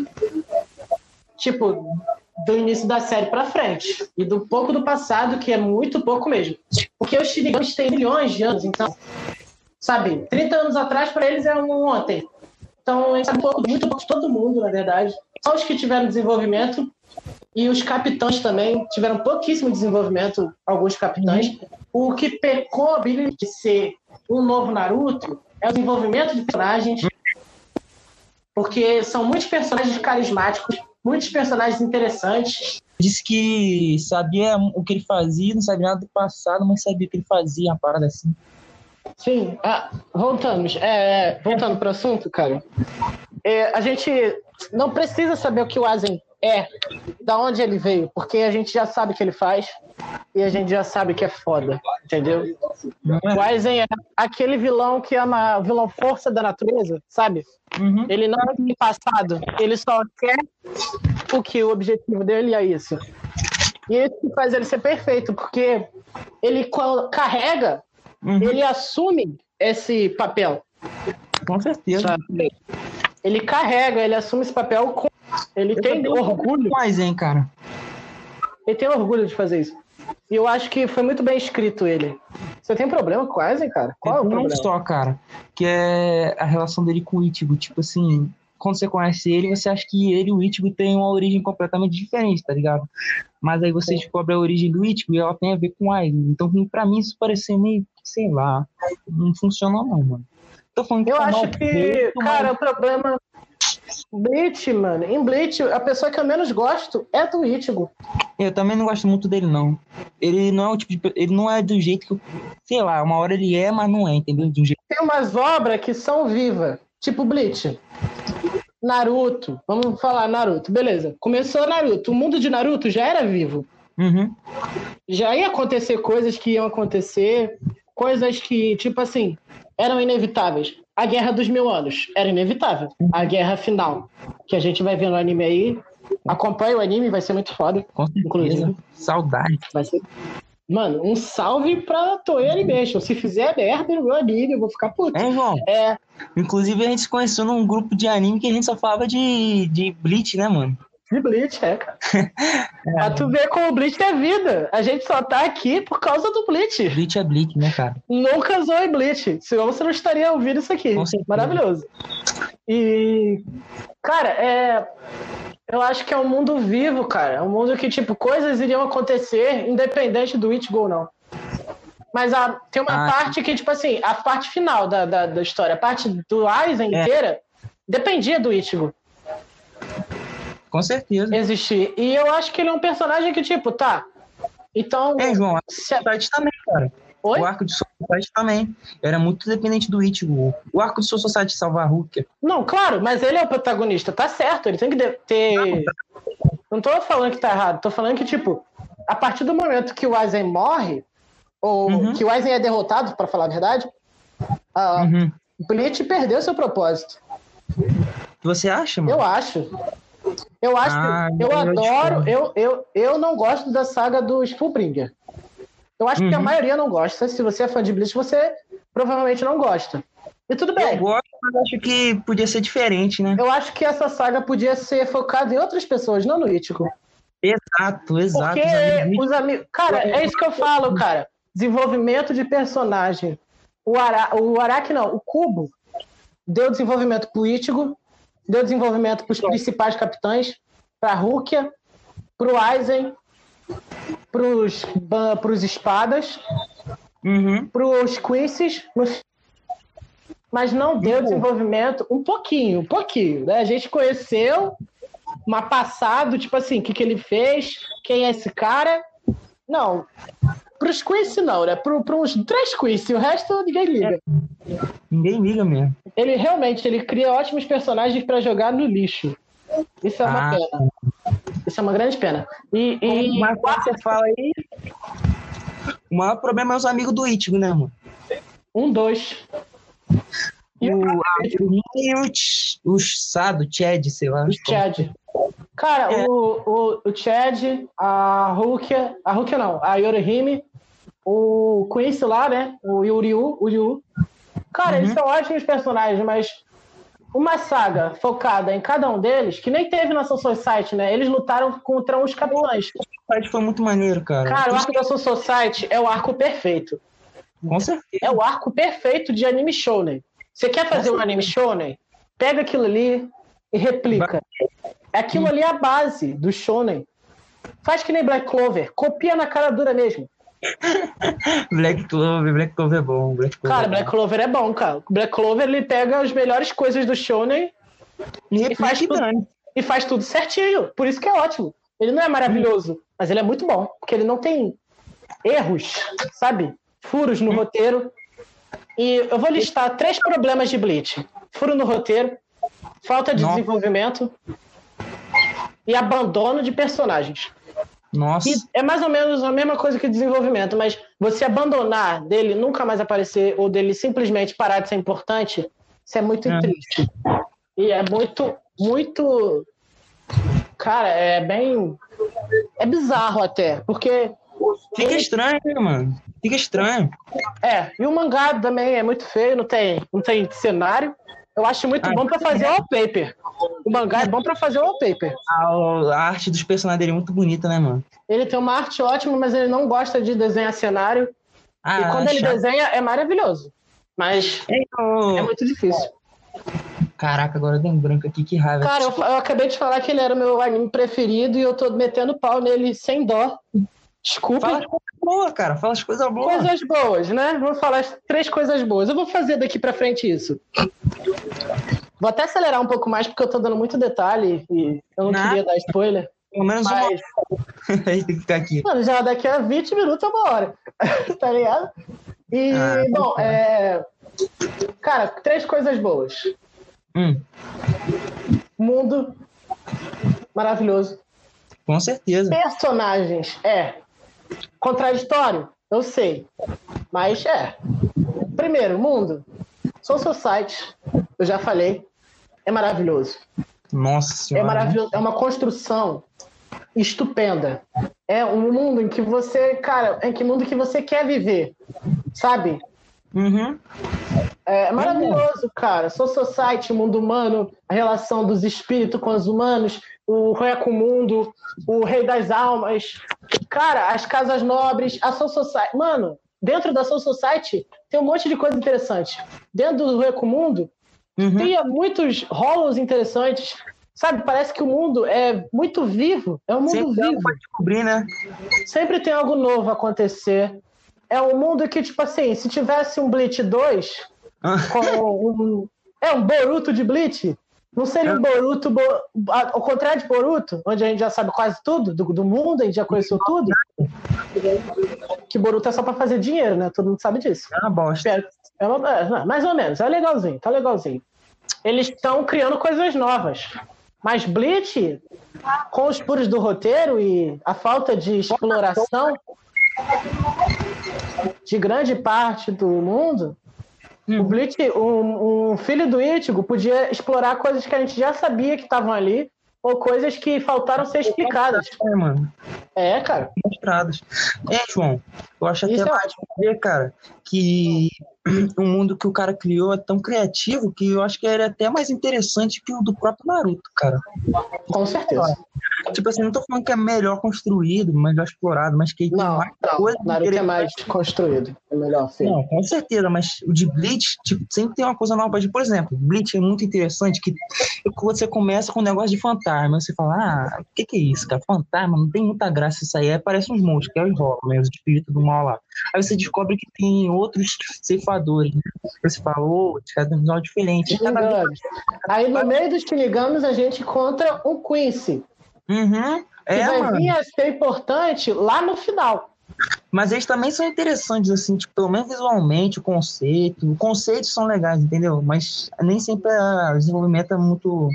Tipo, do início da série para frente. E do pouco do passado, que é muito pouco mesmo. Porque os Shinigamis têm milhões de anos, então, sabe, 30 anos atrás para eles é um ontem. Então, gente sabe muito pouco de todo mundo, na verdade. Só os que tiveram desenvolvimento e os capitães também tiveram pouquíssimo desenvolvimento, alguns capitães. O que pecou a Billy de ser um novo Naruto é o desenvolvimento de personagens, porque são muitos personagens carismáticos, muitos personagens interessantes. Disse que sabia o que ele fazia, não sabia nada do passado, mas sabia o que ele fazia, uma parada assim. Sim, ah, voltamos. É, voltando para o assunto, cara. É, a gente não precisa saber o que o Asen é, da onde ele veio, porque a gente já sabe o que ele faz e a gente já sabe que é foda, entendeu? O Aizen é aquele vilão que é uma vilão força da natureza, sabe? Uhum. Ele não tem passado, ele só quer o que o objetivo dele é isso. E isso faz ele ser perfeito, porque ele carrega, uhum. ele assume esse papel. Com certeza. Sabe? Ele carrega, ele assume esse papel com ele eu tem orgulho. Mais, hein, cara? Ele tem orgulho de fazer isso. E eu acho que foi muito bem escrito ele. Você tem problema com o Aizen, cara? Qual é o problema? Não só, cara. Que é a relação dele com o Ichigo. Tipo assim, quando você conhece ele, você acha que ele e o Ichigo têm uma origem completamente diferente, tá ligado? Mas aí você Sim. descobre a origem do Ichigo e ela tem a ver com o Aizen. Então, pra mim, isso parecia meio, sei lá, não funcionou não, mano. Tô falando que eu acho que, cara, mas... o problema Bleach, mano. Em Bleach, a pessoa que eu menos gosto é do Ichigo. Eu também não gosto muito dele, não. Ele não é o tipo de, Ele não é do jeito que. Eu, sei lá, uma hora ele é, mas não é, entendeu? De um jeito... Tem umas obras que são vivas. Tipo Bleach. Naruto. Vamos falar Naruto. Beleza. Começou Naruto. O mundo de Naruto já era vivo. Uhum. Já ia acontecer coisas que iam acontecer. Coisas que, tipo assim, eram inevitáveis a Guerra dos Mil Anos. Era inevitável. A guerra final. Que a gente vai ver no anime aí. Acompanha o anime, vai ser muito foda. Com certeza. Inclusive. Saudade. Vai ser... Mano, um salve pra Toei Animation. Se fizer merda no meu anime, eu vou ficar puto. É, João? É. Inclusive, a gente se conheceu num grupo de anime que a gente só falava de, de Bleach, né, mano? De Bleach, é, cara. é. Pra tu ver como o Bleach é vida. A gente só tá aqui por causa do Bleach. Bleach é Bleach, né, cara? Nunca usou em Bleach. Senão você não estaria ouvindo isso aqui. Maravilhoso. E, cara, é. Eu acho que é um mundo vivo, cara. É um mundo que, tipo, coisas iriam acontecer independente do Ichigo ou não. Mas a, tem uma ah, parte que, tipo assim, a parte final da, da, da história, a parte do Aizen é. inteira, dependia do Ichigo. Com certeza. Existir. E eu acho que ele é um personagem que, tipo, tá. Então. É, João, se... também, cara. Oi? O arco de Society também. Era muito dependente do Ichigo. O arco de Society salvar a Hulk. Não, claro, mas ele é o protagonista. Tá certo, ele tem que ter. Não, tá... Não tô falando que tá errado. Tô falando que, tipo, a partir do momento que o Aizen morre, ou uhum. que o Aizen é derrotado, para falar a verdade, uh, uhum. Bleach perdeu seu propósito. Você acha, mano? Eu acho. Eu acho ah, que eu adoro, eu, eu, eu não gosto da saga do Spellbringer. Eu acho uhum. que a uhum. maioria não gosta. Se você é fã de Bleach, você provavelmente não gosta. E tudo bem. Eu gosto, mas acho que podia ser diferente, né? Eu acho que essa saga podia ser focada em outras pessoas, não no Ichigo. Exato, exato. Porque os amigos... Os amigos... Cara, é isso que eu falo, cara. Desenvolvimento de personagem. O, Ara... o Araki, não, o Cubo deu desenvolvimento pro Ichigo, deu desenvolvimento para os principais capitães, para a Rukia, para o Aizen pros, pros espadas, uhum. pros Quincy's, mas não deu desenvolvimento um pouquinho, um pouquinho. Né? A gente conheceu, uma passado, tipo assim, o que, que ele fez, quem é esse cara. Não, pros Quincy não, né? Pro, uns três Quincy, o resto ninguém liga. É. Ninguém liga mesmo. Ele realmente, ele cria ótimos personagens para jogar no lixo. Isso é uma ah. pena. Isso é uma grande pena. E, e... Mas quando você fala aí, o maior problema é os amigos do Ichigo, né, mano? Um, dois. E o, e o, o Sado, Chad, sei lá. O Chad. Cara, é. o, o, o Chad, a Rukia, a Rukia não, a Yorihime, o Quincy lá, né? O Yuryu, o Yu. Cara, uhum. eles são ótimos personagens, mas uma saga focada em cada um deles, que nem teve na Soul Society, né? Eles lutaram contra uns capitães. O Society foi muito maneiro, cara. Cara, o arco da Soul Society é o arco perfeito. Com certeza. É o arco perfeito de anime shonen. Você quer fazer um anime shonen? Pega aquilo ali e replica. É aquilo ali é a base do shonen. Faz que nem Black Clover. Copia na cara dura mesmo. Black Clover, Black Clover é bom. Black Clover cara, é Black Clover é bom, cara. Black Clover ele pega as melhores coisas do shonen e, e faz tudo, e faz tudo certinho. Por isso que é ótimo. Ele não é maravilhoso, mas ele é muito bom, porque ele não tem erros, sabe? Furos no roteiro. E eu vou listar três problemas de Bleach: furo no roteiro, falta de Nossa. desenvolvimento e abandono de personagens. Nossa. E é mais ou menos a mesma coisa que desenvolvimento, mas você abandonar dele nunca mais aparecer ou dele simplesmente parar de ser importante, isso é muito é. triste. E é muito, muito. Cara, é bem. É bizarro até, porque. Fica estranho, né, mano? Fica estranho. É, e o mangá também é muito feio, não tem, não tem cenário. Eu acho muito ah, bom para fazer wallpaper. O mangá é bom para fazer wallpaper. A, a arte dos personagens dele é muito bonita, né, mano? Ele tem uma arte ótima, mas ele não gosta de desenhar cenário. Ah, e quando ele desenha, é maravilhoso. Mas é, muito difícil. Caraca, agora deu um branco aqui, que raiva. Cara, eu, eu, acabei de falar que ele era meu anime preferido e eu tô metendo pau nele sem dó. Desculpa. Fala as coisas boas, cara. Fala as coisas boas. Coisas boas, né? Vou falar as três coisas boas. Eu vou fazer daqui pra frente isso. Vou até acelerar um pouco mais, porque eu tô dando muito detalhe e eu não Nada. queria dar spoiler. Pelo menos mas... uma tem que ficar aqui. Mano, já daqui a 20 minutos é uma hora. tá ligado? E, ah, bom, é... Cara, três coisas boas. Hum. Mundo maravilhoso. Com certeza. Personagens, é. Contraditório? Eu sei. Mas é. Primeiro, mundo. Sou Society, eu já falei. É maravilhoso. Nossa senhora. É maravilhoso. É uma construção estupenda. É um mundo em que você, cara, é que mundo que você quer viver, sabe? Uhum. É maravilhoso, cara. Soul Society, mundo humano, a relação dos espíritos com os humanos, o Rei com o Mundo, o Rei das Almas. Cara, as casas nobres, a Soul Society. Mano, dentro da Soul Society tem um monte de coisa interessante. Dentro do Rei com o Mundo, uhum. tem muitos rolos interessantes. Sabe, parece que o mundo é muito vivo. É um mundo Sempre vivo. Pode descobrir, né? Sempre tem algo novo a acontecer. É um mundo que, tipo assim, se tivesse um Bleach 2, ah. com um. É um Boruto de Bleach, não seria um Boruto, bo... ao contrário de Boruto, onde a gente já sabe quase tudo do, do mundo, a gente já conheceu tudo. Que Boruto é só para fazer dinheiro, né? Todo mundo sabe disso. É uma bosta. É uma... É, mais ou menos, é legalzinho, tá legalzinho. Eles estão criando coisas novas. Mas Bleach, com os puros do roteiro e a falta de exploração de grande parte do mundo, Hum. O Bleach, um, um, filho do Ichigo podia explorar coisas que a gente já sabia que estavam ali, ou coisas que faltaram ser explicadas. É, mano. É, cara. Mostradas. É, João, eu acho até é ótimo. ver, cara, que o mundo que o cara criou é tão criativo que eu acho que ele é até mais interessante que o do próprio Naruto, cara. Com certeza. Tipo assim, não tô falando que é melhor construído, melhor explorado, mas que não, tem não. coisa. Naruto é mais construído, é melhor feito. Não, com certeza, mas o de Bleach, tipo, sempre tem uma coisa nova. Por exemplo, Bleach é muito interessante que você começa com um negócio de fantasma, você fala, ah, o que que é isso, cara? Fantasma, não tem muita graça isso aí, aí parece uns monstros, que é os Rola, né? Os espíritos do mal lá. Aí você descobre que tem outros ceifadores, né? Você falou, cada um diferente. Cada... Aí no meio dos Shinigamis a gente encontra um Quincy. Uhum. É, que vai mano. vir a ser importante lá no final. Mas eles também são interessantes, assim, tipo, pelo menos visualmente, o conceito. Os conceitos são legais, entendeu? Mas nem sempre o desenvolvimento é muito.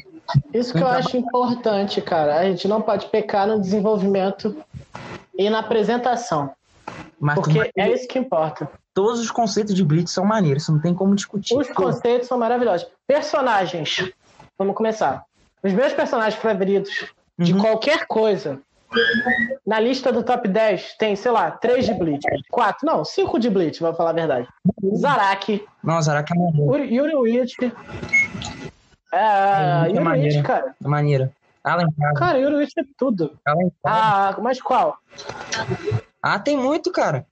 Isso que eu acho importante, cara. A gente não pode pecar no desenvolvimento e na apresentação. Mas porque é isso que importa. Todos os conceitos de Blitz são maneiros, não tem como discutir. Os conceitos são maravilhosos. Personagens. Vamos começar. Os meus personagens favoritos de uhum. qualquer coisa. Na lista do top 10 tem, sei lá, 3 de Blitz. 4, não, 5 de Blitz, vou falar a verdade. Zaraki. Não, Zaraki é maneiro. Yuri Witch. É, é Yuri Witch, cara. É maneira. Alencar. Cara, Yuri Witch é tudo. Alencar. Ah, mas qual? Ah, tem muito, cara.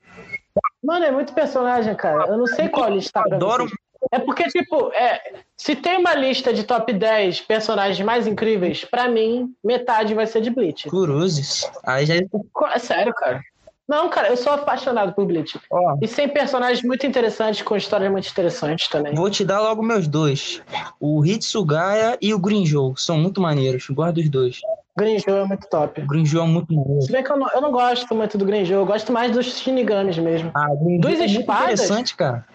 Mano, é muito personagem, cara. Eu não sei qual lista. Adoro é porque, tipo, é, se tem uma lista de top 10 personagens mais incríveis, pra mim, metade vai ser de Bleach. Cruzes. Aí já. É sério, cara. Não, cara, eu sou apaixonado por Bleach. Oh. E tem personagens muito interessantes, com histórias muito interessantes também. Vou te dar logo meus dois. O Hitsugaya e o Grinjou. São muito maneiros. Guardo os dois. Grinjou é muito top. Grinjou é muito maneiro. Se bem que eu não, eu não gosto muito do Grinjou, eu gosto mais dos Shinigamis mesmo. Ah, o Dos é espadas. interessante, cara.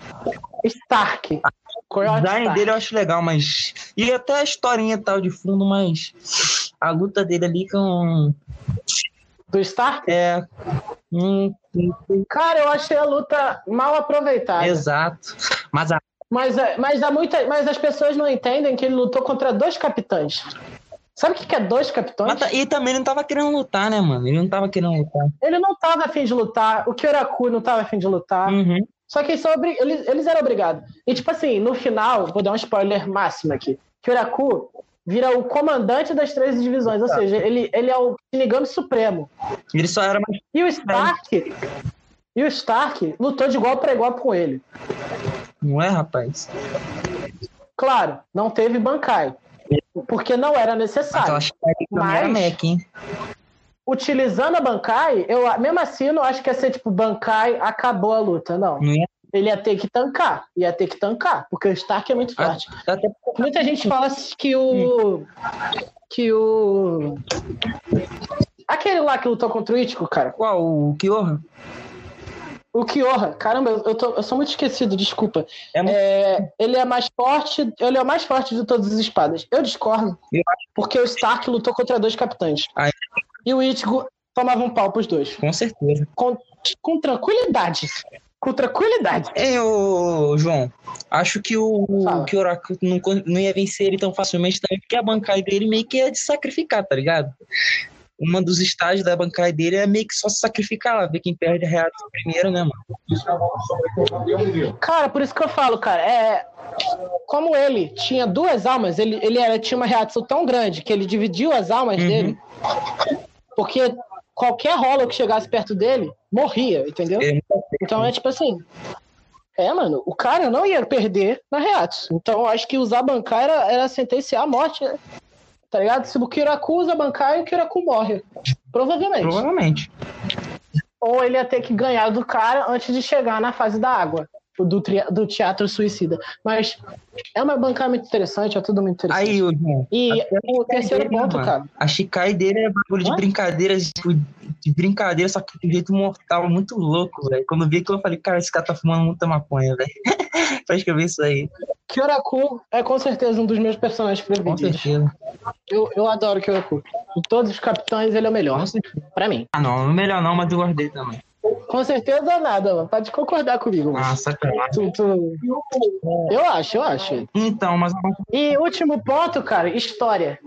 Stark. o design dele eu acho legal, mas. E até a historinha tal de fundo, mas. A luta dele ali com. Do Stark? É. Hum, Cara, eu achei a luta mal aproveitada. Exato. Mas a mas, é, mas, há muita, mas as pessoas não entendem que ele lutou contra dois capitães. Sabe o que é dois capitões? Mas, e também não tava querendo lutar, né, mano? Ele não tava querendo lutar. Ele não tava afim de lutar. O Kyoraku não tava afim de lutar. Uhum. Só que eles, eles, eles eram obrigados. E, tipo assim, no final, vou dar um spoiler máximo aqui. Kyoraku vira o comandante das três divisões, ou tá. seja, ele, ele é o Shinigami Supremo. Ele só era mais. E o Stark. E o Stark lutou de igual para igual com ele. Não é, rapaz? Claro, não teve Bankai. Porque não era necessário. Mas, era Mac, hein? utilizando a Bankai, eu mesmo assim eu não acho que ia ser tipo Bankai acabou a luta, não. Ele ia ter que tancar, ia ter que tancar, porque o Stark é muito forte. Até... Muita gente fala que o que o aquele lá que lutou contra o Ichigo, cara. Qual? O Kyoha? O Kyoha, caramba, eu, tô, eu sou muito esquecido, desculpa. É muito... É, ele é mais forte, ele é o mais forte de todas as espadas. Eu discordo, porque o Stark lutou contra dois capitães. Ai. E o Ichigo tomava um pau pros dois. Com certeza. Com, com tranquilidade. Com tranquilidade. É, ô, João, acho que o, que o Oracle não, não ia vencer ele tão facilmente também, porque a bancada dele meio que ia de sacrificar, tá ligado? Uma dos estágios da bancada dele é meio que só se sacrificar lá, ver quem perde a reação primeiro, né, mano? Cara, por isso que eu falo, cara, é. Como ele tinha duas almas, ele, ele era, tinha uma reação tão grande que ele dividiu as almas uhum. dele. Porque qualquer rolo que chegasse perto dele morria, entendeu? Então é tipo assim. É, mano, o cara não ia perder na Reatos. Então eu acho que usar bancar era, era sentenciar a morte, né? Tá ligado? Se o Kiraku usa Bankai, o Kiraku morre. Provavelmente. Provavelmente. Ou ele ia ter que ganhar do cara antes de chegar na fase da água. Do, do teatro suicida. Mas é uma bancada muito interessante, é tudo muito interessante. Aí, irmão, e o terceiro dele, ponto, mano, cara. A Chikai dele é bagulho de brincadeira, tipo, de brincadeira, só que de jeito mortal, muito louco, velho. Quando eu vi aquilo, eu falei, cara, esse cara tá fumando muita maconha, velho. pra escrever isso aí. Kyoraku é com certeza um dos meus personagens preferidos. Com certeza. Eu, eu adoro Kyoraku. De todos os capitães, ele é o melhor. Pra mim. Ah, não, o melhor não, mas eu guardei também. Com certeza nada, mano. Pode concordar comigo. Mano. Ah, sacanagem. Tu, tu... Eu acho, eu acho. Então, mas. E último ponto, cara, história.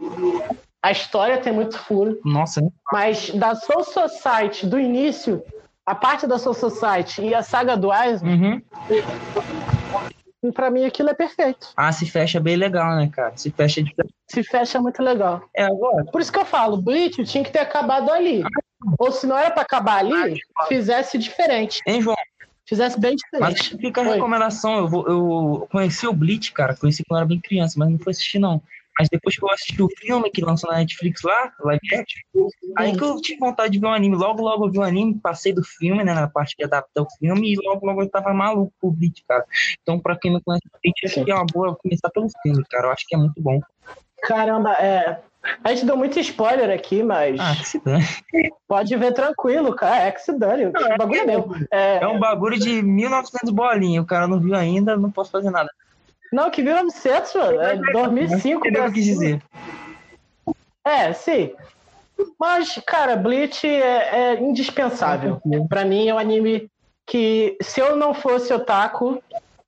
A história tem muito furo. Nossa. Mas da Soul Society do início a parte da Soul Society e a saga do Aizen, uhum. Pra mim aquilo é perfeito. Ah, se fecha bem legal, né, cara? Se fecha de... Se fecha muito legal. É agora. Por isso que eu falo, Bleach tinha que ter acabado ali. Ou se não era pra acabar ali, fizesse diferente. Hein, João? Fizesse bem diferente. Mas fica a recomendação. Eu, vou, eu conheci o Bleach, cara. Conheci quando eu era bem criança, mas não fui assistir, não. Mas depois que eu assisti o filme que lançou na Netflix lá, live action, aí que eu tive vontade de ver o um anime. Logo, logo eu vi o anime, passei do filme, né, na parte que adapta o filme, e logo, logo eu tava maluco por Bleach, cara. Então, pra quem não conhece o Bleach, acho que é uma boa começar pelo filme, cara. Eu acho que é muito bom. Caramba, é. A gente deu muito spoiler aqui, mas. Ah, que se dane. Pode ver tranquilo, cara. É que se dane. Não, é, bagulho é, meu. É... é um bagulho de 1900 bolinha. O cara não viu ainda, não posso fazer nada. Não, que 1900, mano. É 2005. Entendeu o que dizer. É, sim. Mas, cara, Bleach é, é indispensável. Para mim é um anime que, se eu não fosse otaku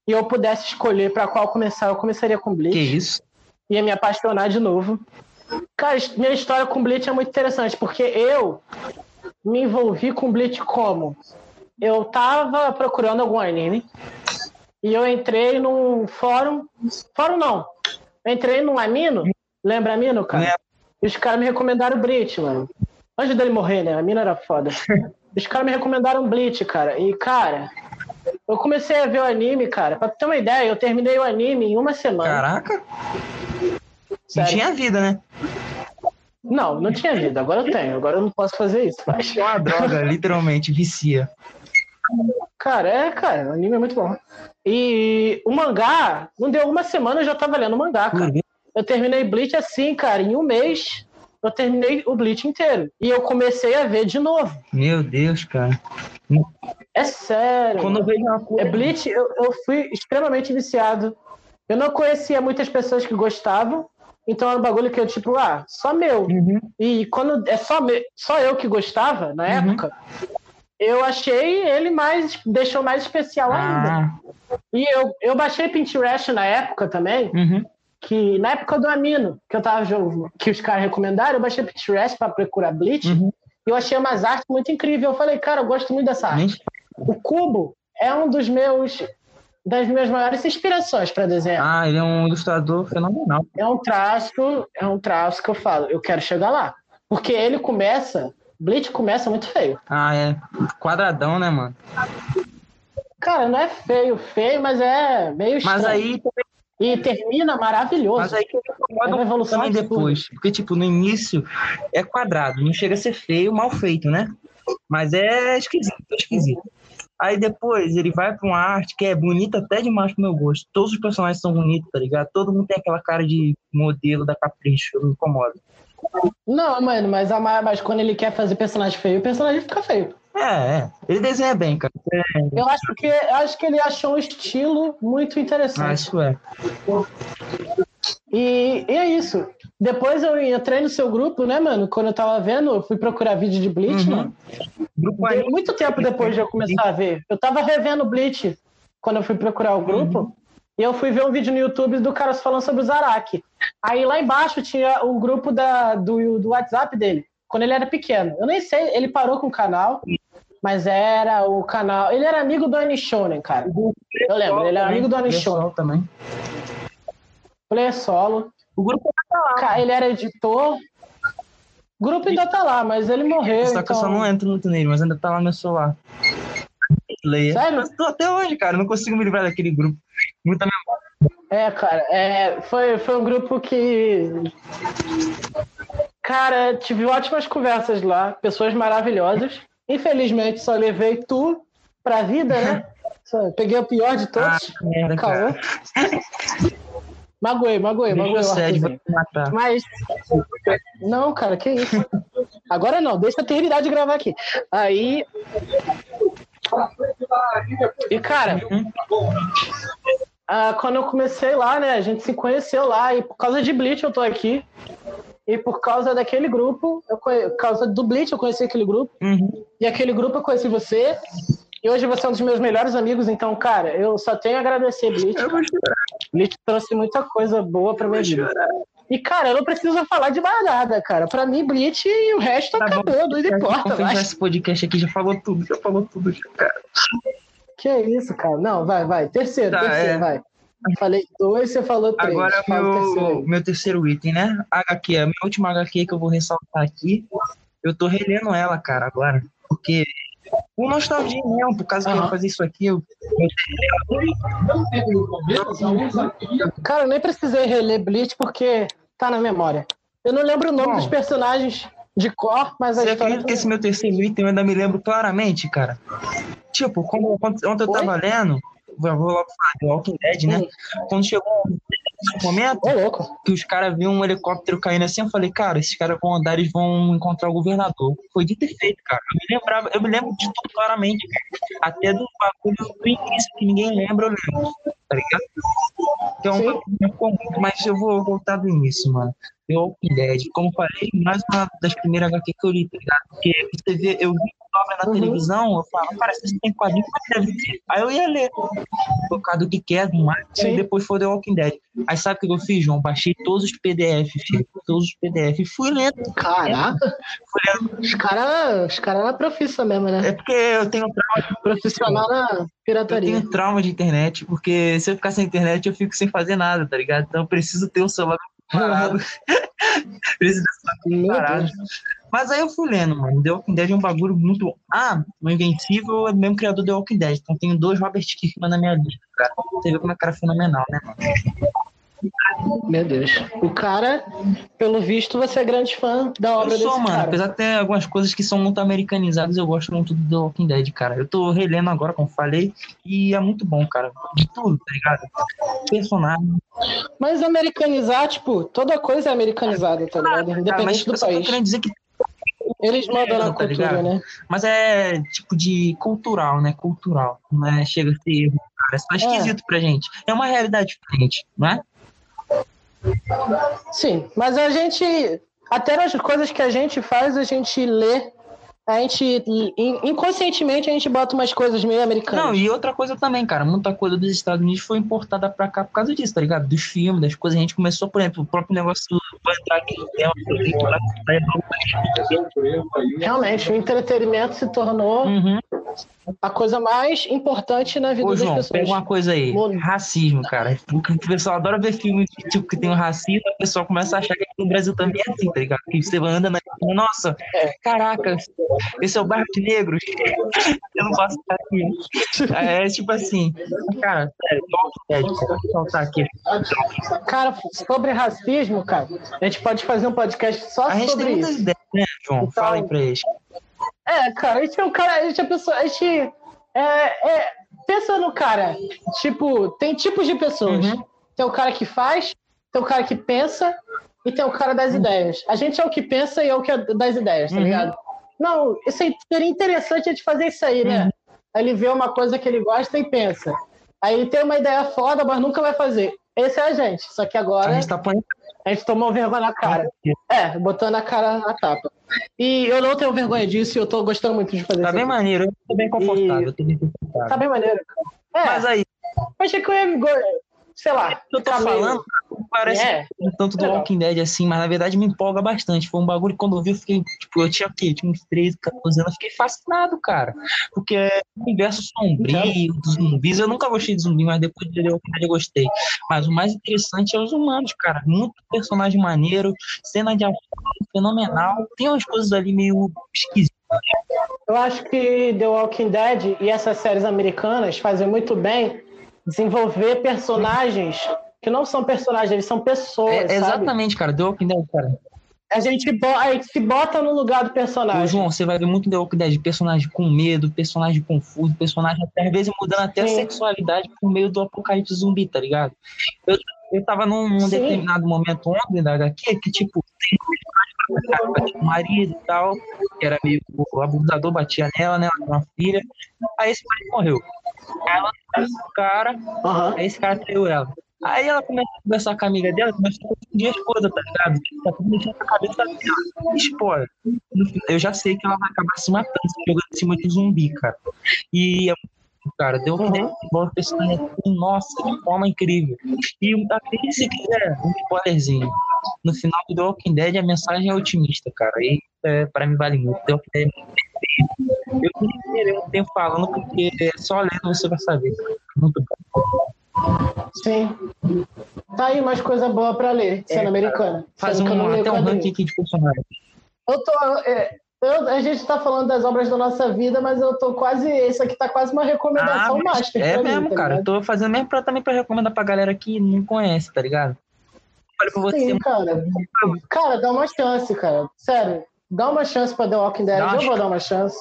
e eu pudesse escolher para qual começar, eu começaria com Bleach. Que isso? Ia me apaixonar de novo. Cara, minha história com Bleach é muito interessante, porque eu me envolvi com Bleach como? Eu tava procurando algum anime e eu entrei num fórum. Fórum não. Eu entrei num Amino. Lembra Amino, cara? E os caras me recomendaram Bleach, mano. Antes dele morrer, né? A mina era foda. Os caras me recomendaram Bleach, cara. E, cara, eu comecei a ver o anime, cara. Pra ter uma ideia, eu terminei o anime em uma semana. Caraca! Sério. Não tinha vida, né? Não, não tinha vida. Agora eu tenho. Agora eu não posso fazer isso. Mas... É uma droga, literalmente, vicia. Cara, é, cara, o anime é muito bom. E o mangá, não deu uma semana, eu já tava lendo o mangá, cara. Uhum. Eu terminei Bleach assim, cara, em um mês eu terminei o Bleach inteiro. E eu comecei a ver de novo. Meu Deus, cara. É sério. Quando eu vejo uma coisa... É Bleach, eu, eu fui extremamente viciado. Eu não conhecia muitas pessoas que gostavam, então era um bagulho que eu, tipo, ah, só meu. Uhum. E quando é só, me... só eu que gostava, na uhum. época, eu achei ele mais. deixou mais especial ah. ainda. E eu, eu baixei Pinterest na época também. Uhum. Que na época do Amino, que eu tava que os caras recomendaram, eu baixei Pinterest para procurar Bleach. Uhum. E eu achei umas artes muito incríveis. Eu falei, cara, eu gosto muito dessa arte. O Cubo é um dos meus das minhas maiores inspirações para desenhar. Ah, ele é um ilustrador fenomenal. É um traço, é um traço que eu falo, eu quero chegar lá. Porque ele começa, Bleach começa muito feio. Ah, é. Quadradão, né, mano? Cara, não é feio, feio, mas é meio estranho. Mas aí e termina maravilhoso. Mas aí que incomoda é uma evolução também depois. Porque, tipo, no início é quadrado, não chega a ser feio, mal feito, né? Mas é esquisito, é esquisito. Aí depois ele vai pra uma arte que é bonita até demais pro meu gosto. Todos os personagens são bonitos, tá ligado? Todo mundo tem aquela cara de modelo da Capricho, eu me incomodo. Não, mano, mas, a, mas quando ele quer fazer personagem feio, o personagem fica feio. É, é. Ele desenha bem, cara. É. Eu acho que eu acho que ele achou um estilo muito interessante. Acho é. E, e, é isso. Depois eu entrei no seu grupo, né, mano? Quando eu tava vendo, eu fui procurar vídeo de Bleach, uhum. mano. Grupo muito tempo depois de eu começar a ver. Eu tava revendo Bleach quando eu fui procurar o grupo. Uhum. E eu fui ver um vídeo no YouTube do cara falando sobre o Zaraki. Aí lá embaixo tinha o grupo da, do, do WhatsApp dele, quando ele era pequeno. Eu nem sei, ele parou com o canal, mas era o canal. Ele era amigo do Anishonen, cara. Eu lembro, ele era amigo do Anishonen. também. Player solo. O grupo tá lá. Ele era editor. O grupo ainda tá lá, mas ele morreu. Só que eu só então não entro muito nele, mas ainda tá lá no meu celular. Leia. Sério? Mas tô até hoje, cara. Não consigo me livrar daquele grupo. Muita memória. É, cara, é, foi, foi um grupo que. Cara, tive ótimas conversas lá, pessoas maravilhosas. Infelizmente, só levei tu pra vida, né? Só peguei o pior de todos. Ah, merda, Caô. Magoei, magoei, magoei. Sede, Mas. Não, cara, que isso. Agora não, deixa eu terminar de gravar aqui. Aí. E, cara, ah, quando eu comecei lá, né, a gente se conheceu lá, e por causa de Bleach eu tô aqui. E por causa daquele grupo, eu conhe... por causa do Bleach eu conheci aquele grupo. Uhum. E aquele grupo eu conheci você. E hoje você é um dos meus melhores amigos, então, cara, eu só tenho a agradecer, Bleach. Eu vou chorar. Bleach trouxe muita coisa boa pra minha vida. E, cara, eu não preciso falar de mais nada, cara. Pra mim, Bleach e o resto tá acabou, bom. não importa. Mas... Esse podcast aqui já falou tudo, já falou tudo, cara. Que isso, cara? Não, vai, vai. Terceiro, tá, terceiro, é. vai. Falei dois, você falou três. Agora, meu, terceiro meu terceiro item, né? HQ, a minha última HQ que eu vou ressaltar aqui. Eu tô relendo ela, cara, agora. Porque por nostalgia mesmo, por causa uhum. que eu fazer isso aqui. Eu... Cara, eu nem precisei reler Bleach porque tá na memória. Eu não lembro o nome Bom, dos personagens de cor, mas a Você acredita que esse meu terceiro item eu ainda me lembro claramente, cara? Tipo, quando ontem eu tava Oi? lendo, vou logo falar do Walking Dead, né? Quando chegou um momento que os caras viram um helicóptero caindo assim, eu falei, cara, esses caras vão andar, eles vão encontrar o governador. Foi de ter feito, cara. Eu me lembrava, eu me lembro de tudo claramente, até do bagulho do início que ninguém lembra, eu lembro, tá ligado? Então, Sim. mas eu vou voltar do início, mano. The Walking Dead, como falei, mais uma das primeiras HQ que eu li, tá ligado? Porque você vê, eu vi obra na uhum. televisão, eu falo, cara, se tem quadrinho, deve ter. Aí eu ia ler, por causa do que quer, marketing, e depois foi The Walking Dead. Aí sabe o que eu fiz, João? Baixei todos os PDF, filho, todos os PDF, e fui lendo. Caraca! Fui lendo. Os caras os cara na profissa mesmo, né? É porque eu tenho trauma. Profissional na pirataria. Eu tenho trauma de internet, porque se eu ficar sem internet, eu fico sem fazer nada, tá ligado? Então eu preciso ter um celular parado. preciso ter parado. Mas aí eu fui lendo, mano. The Walking Dead é um bagulho muito. Ah, o Invencível é o mesmo criador do The Walking Dead. Então tenho dois Robert Kirkman na minha lista, cara. Você vê como é cara fenomenal, né, mano? Meu Deus. O cara, pelo visto, você é grande fã da obra eu sou, desse mano. Cara. Apesar de ter algumas coisas que são muito americanizadas, eu gosto muito do The Walking Dead, cara. Eu tô relendo agora, como falei, e é muito bom, cara. De tudo, tá ligado? Personagem. Mas americanizar, tipo, toda coisa é americanizada, tá ligado? Independente ah, mas do país. querendo dizer que eles mandam na tá cultura, ligado? né? Mas é tipo de cultural, né? Cultural. Não é, chega a ser cara. É só é. esquisito é. pra gente. É uma realidade diferente, não é? Sim, mas a gente. Até nas coisas que a gente faz, a gente lê a gente inconscientemente a gente bota umas coisas meio americanas. Não, e outra coisa também, cara, muita coisa dos Estados Unidos foi importada pra cá por causa disso, tá ligado? Dos filmes, das coisas. A gente começou, por exemplo, o próprio negócio do entrar aqui Realmente, o entretenimento se tornou uhum. A coisa mais importante na vida Ô, das João, pessoas. Pega uma coisa aí, racismo, cara. O pessoal adora ver filmes tipo, que tem um racismo, o pessoal começa a achar que aqui no Brasil também é assim, tá ligado? Que você anda na. Nossa, é. caraca, esse é o bairro de negros. Eu não posso estar aqui. É tipo assim, cara, sério, é, soltar aqui. Cara, sobre racismo, cara, a gente pode fazer um podcast só a sobre isso. Ideias, né, João? Então, Fala aí pra eles. É, cara, a gente é um cara, a gente é pessoa, a gente é, é, pensa no cara, tipo, tem tipos de pessoas. Uhum. Tem o cara que faz, tem o cara que pensa e tem o cara das uhum. ideias. A gente é o que pensa e é o que é das ideias, tá uhum. ligado? Não, isso seria interessante a gente fazer isso aí, né? Uhum. Ele vê uma coisa que ele gosta e pensa. Aí ele tem uma ideia foda, mas nunca vai fazer. Esse é a gente. Só que agora. A gente, tá a gente tomou vergonha na cara. É, botando a cara na tapa. E eu não tenho vergonha disso e eu tô gostando muito de fazer tá isso. Tá bem maneiro, eu tô bem confortável. E... Tô bem confortável. Tá bem maneiro. É. Mas aí. Achei que eu ia sei lá. Eu tô falando, parece é. um tanto do é. Walking Dead assim, mas na verdade me empolga bastante. Foi um bagulho que quando eu vi, eu fiquei, tipo, eu tinha o quê? Tinha uns 13, 14 anos, eu fiquei fascinado, cara. Porque é um universo sombrio dos zumbis. Eu nunca gostei de zumbi, mas depois de The Walking Dead eu gostei. Mas o mais interessante é os humanos, cara. Muito personagem maneiro, cena de ação fenomenal. Tem umas coisas ali meio esquisitas. Eu acho que The Walking Dead e essas séries americanas fazem muito bem desenvolver personagens que não são personagens, eles são pessoas. É, exatamente, sabe? cara. The Walking Dead, cara. A gente, a gente se bota no lugar do personagem. Ô, João, você vai ver muito The Walking Dead, personagem com medo, personagem confuso, personagem até às vezes mudando até Sim. a sexualidade por meio do apocalipse zumbi, tá ligado? Eu, eu tava num, num determinado momento ontem da HQ que, tipo, batia o marido e tal, que era meio o abusador, batia nela, né? Ela uma filha. Aí esse marido morreu. Ela o cara, uhum. aí esse cara traiu ela. Aí ela começa a conversar com a amiga dela, começa a confundir as coisas, tá ligado? Tá tudo mexendo na cabeça dela. Spoiler. Eu já sei que ela vai acabar se matando, se jogando em cima de zumbi, cara. E cara, deu um uhum. personagem nossa, de forma incrível. E até se quiser, um spoilerzinho. no final do The Walking Dead a mensagem é otimista, cara. E é, pra mim vale muito. The Walking Dead é muito. Eu querer um tempo falando, porque só lendo você vai saber. Muito bom. Sim. Tá aí mais coisa boa pra ler, cena é, americana. Faz um, até um ranking aqui de personagens. Eu tô. É, eu, a gente tá falando das obras da nossa vida, mas eu tô quase. Isso aqui tá quase uma recomendação ah, master. É mesmo, mim, tá cara. Ligado? Eu tô fazendo mesmo pra, também pra recomendar pra galera que não conhece, tá ligado? Olha pra você. Sim, cara. Cara, dá uma chance, cara. Sério. Dá uma chance pra The Walking Dead. Eu vou dar uma chance.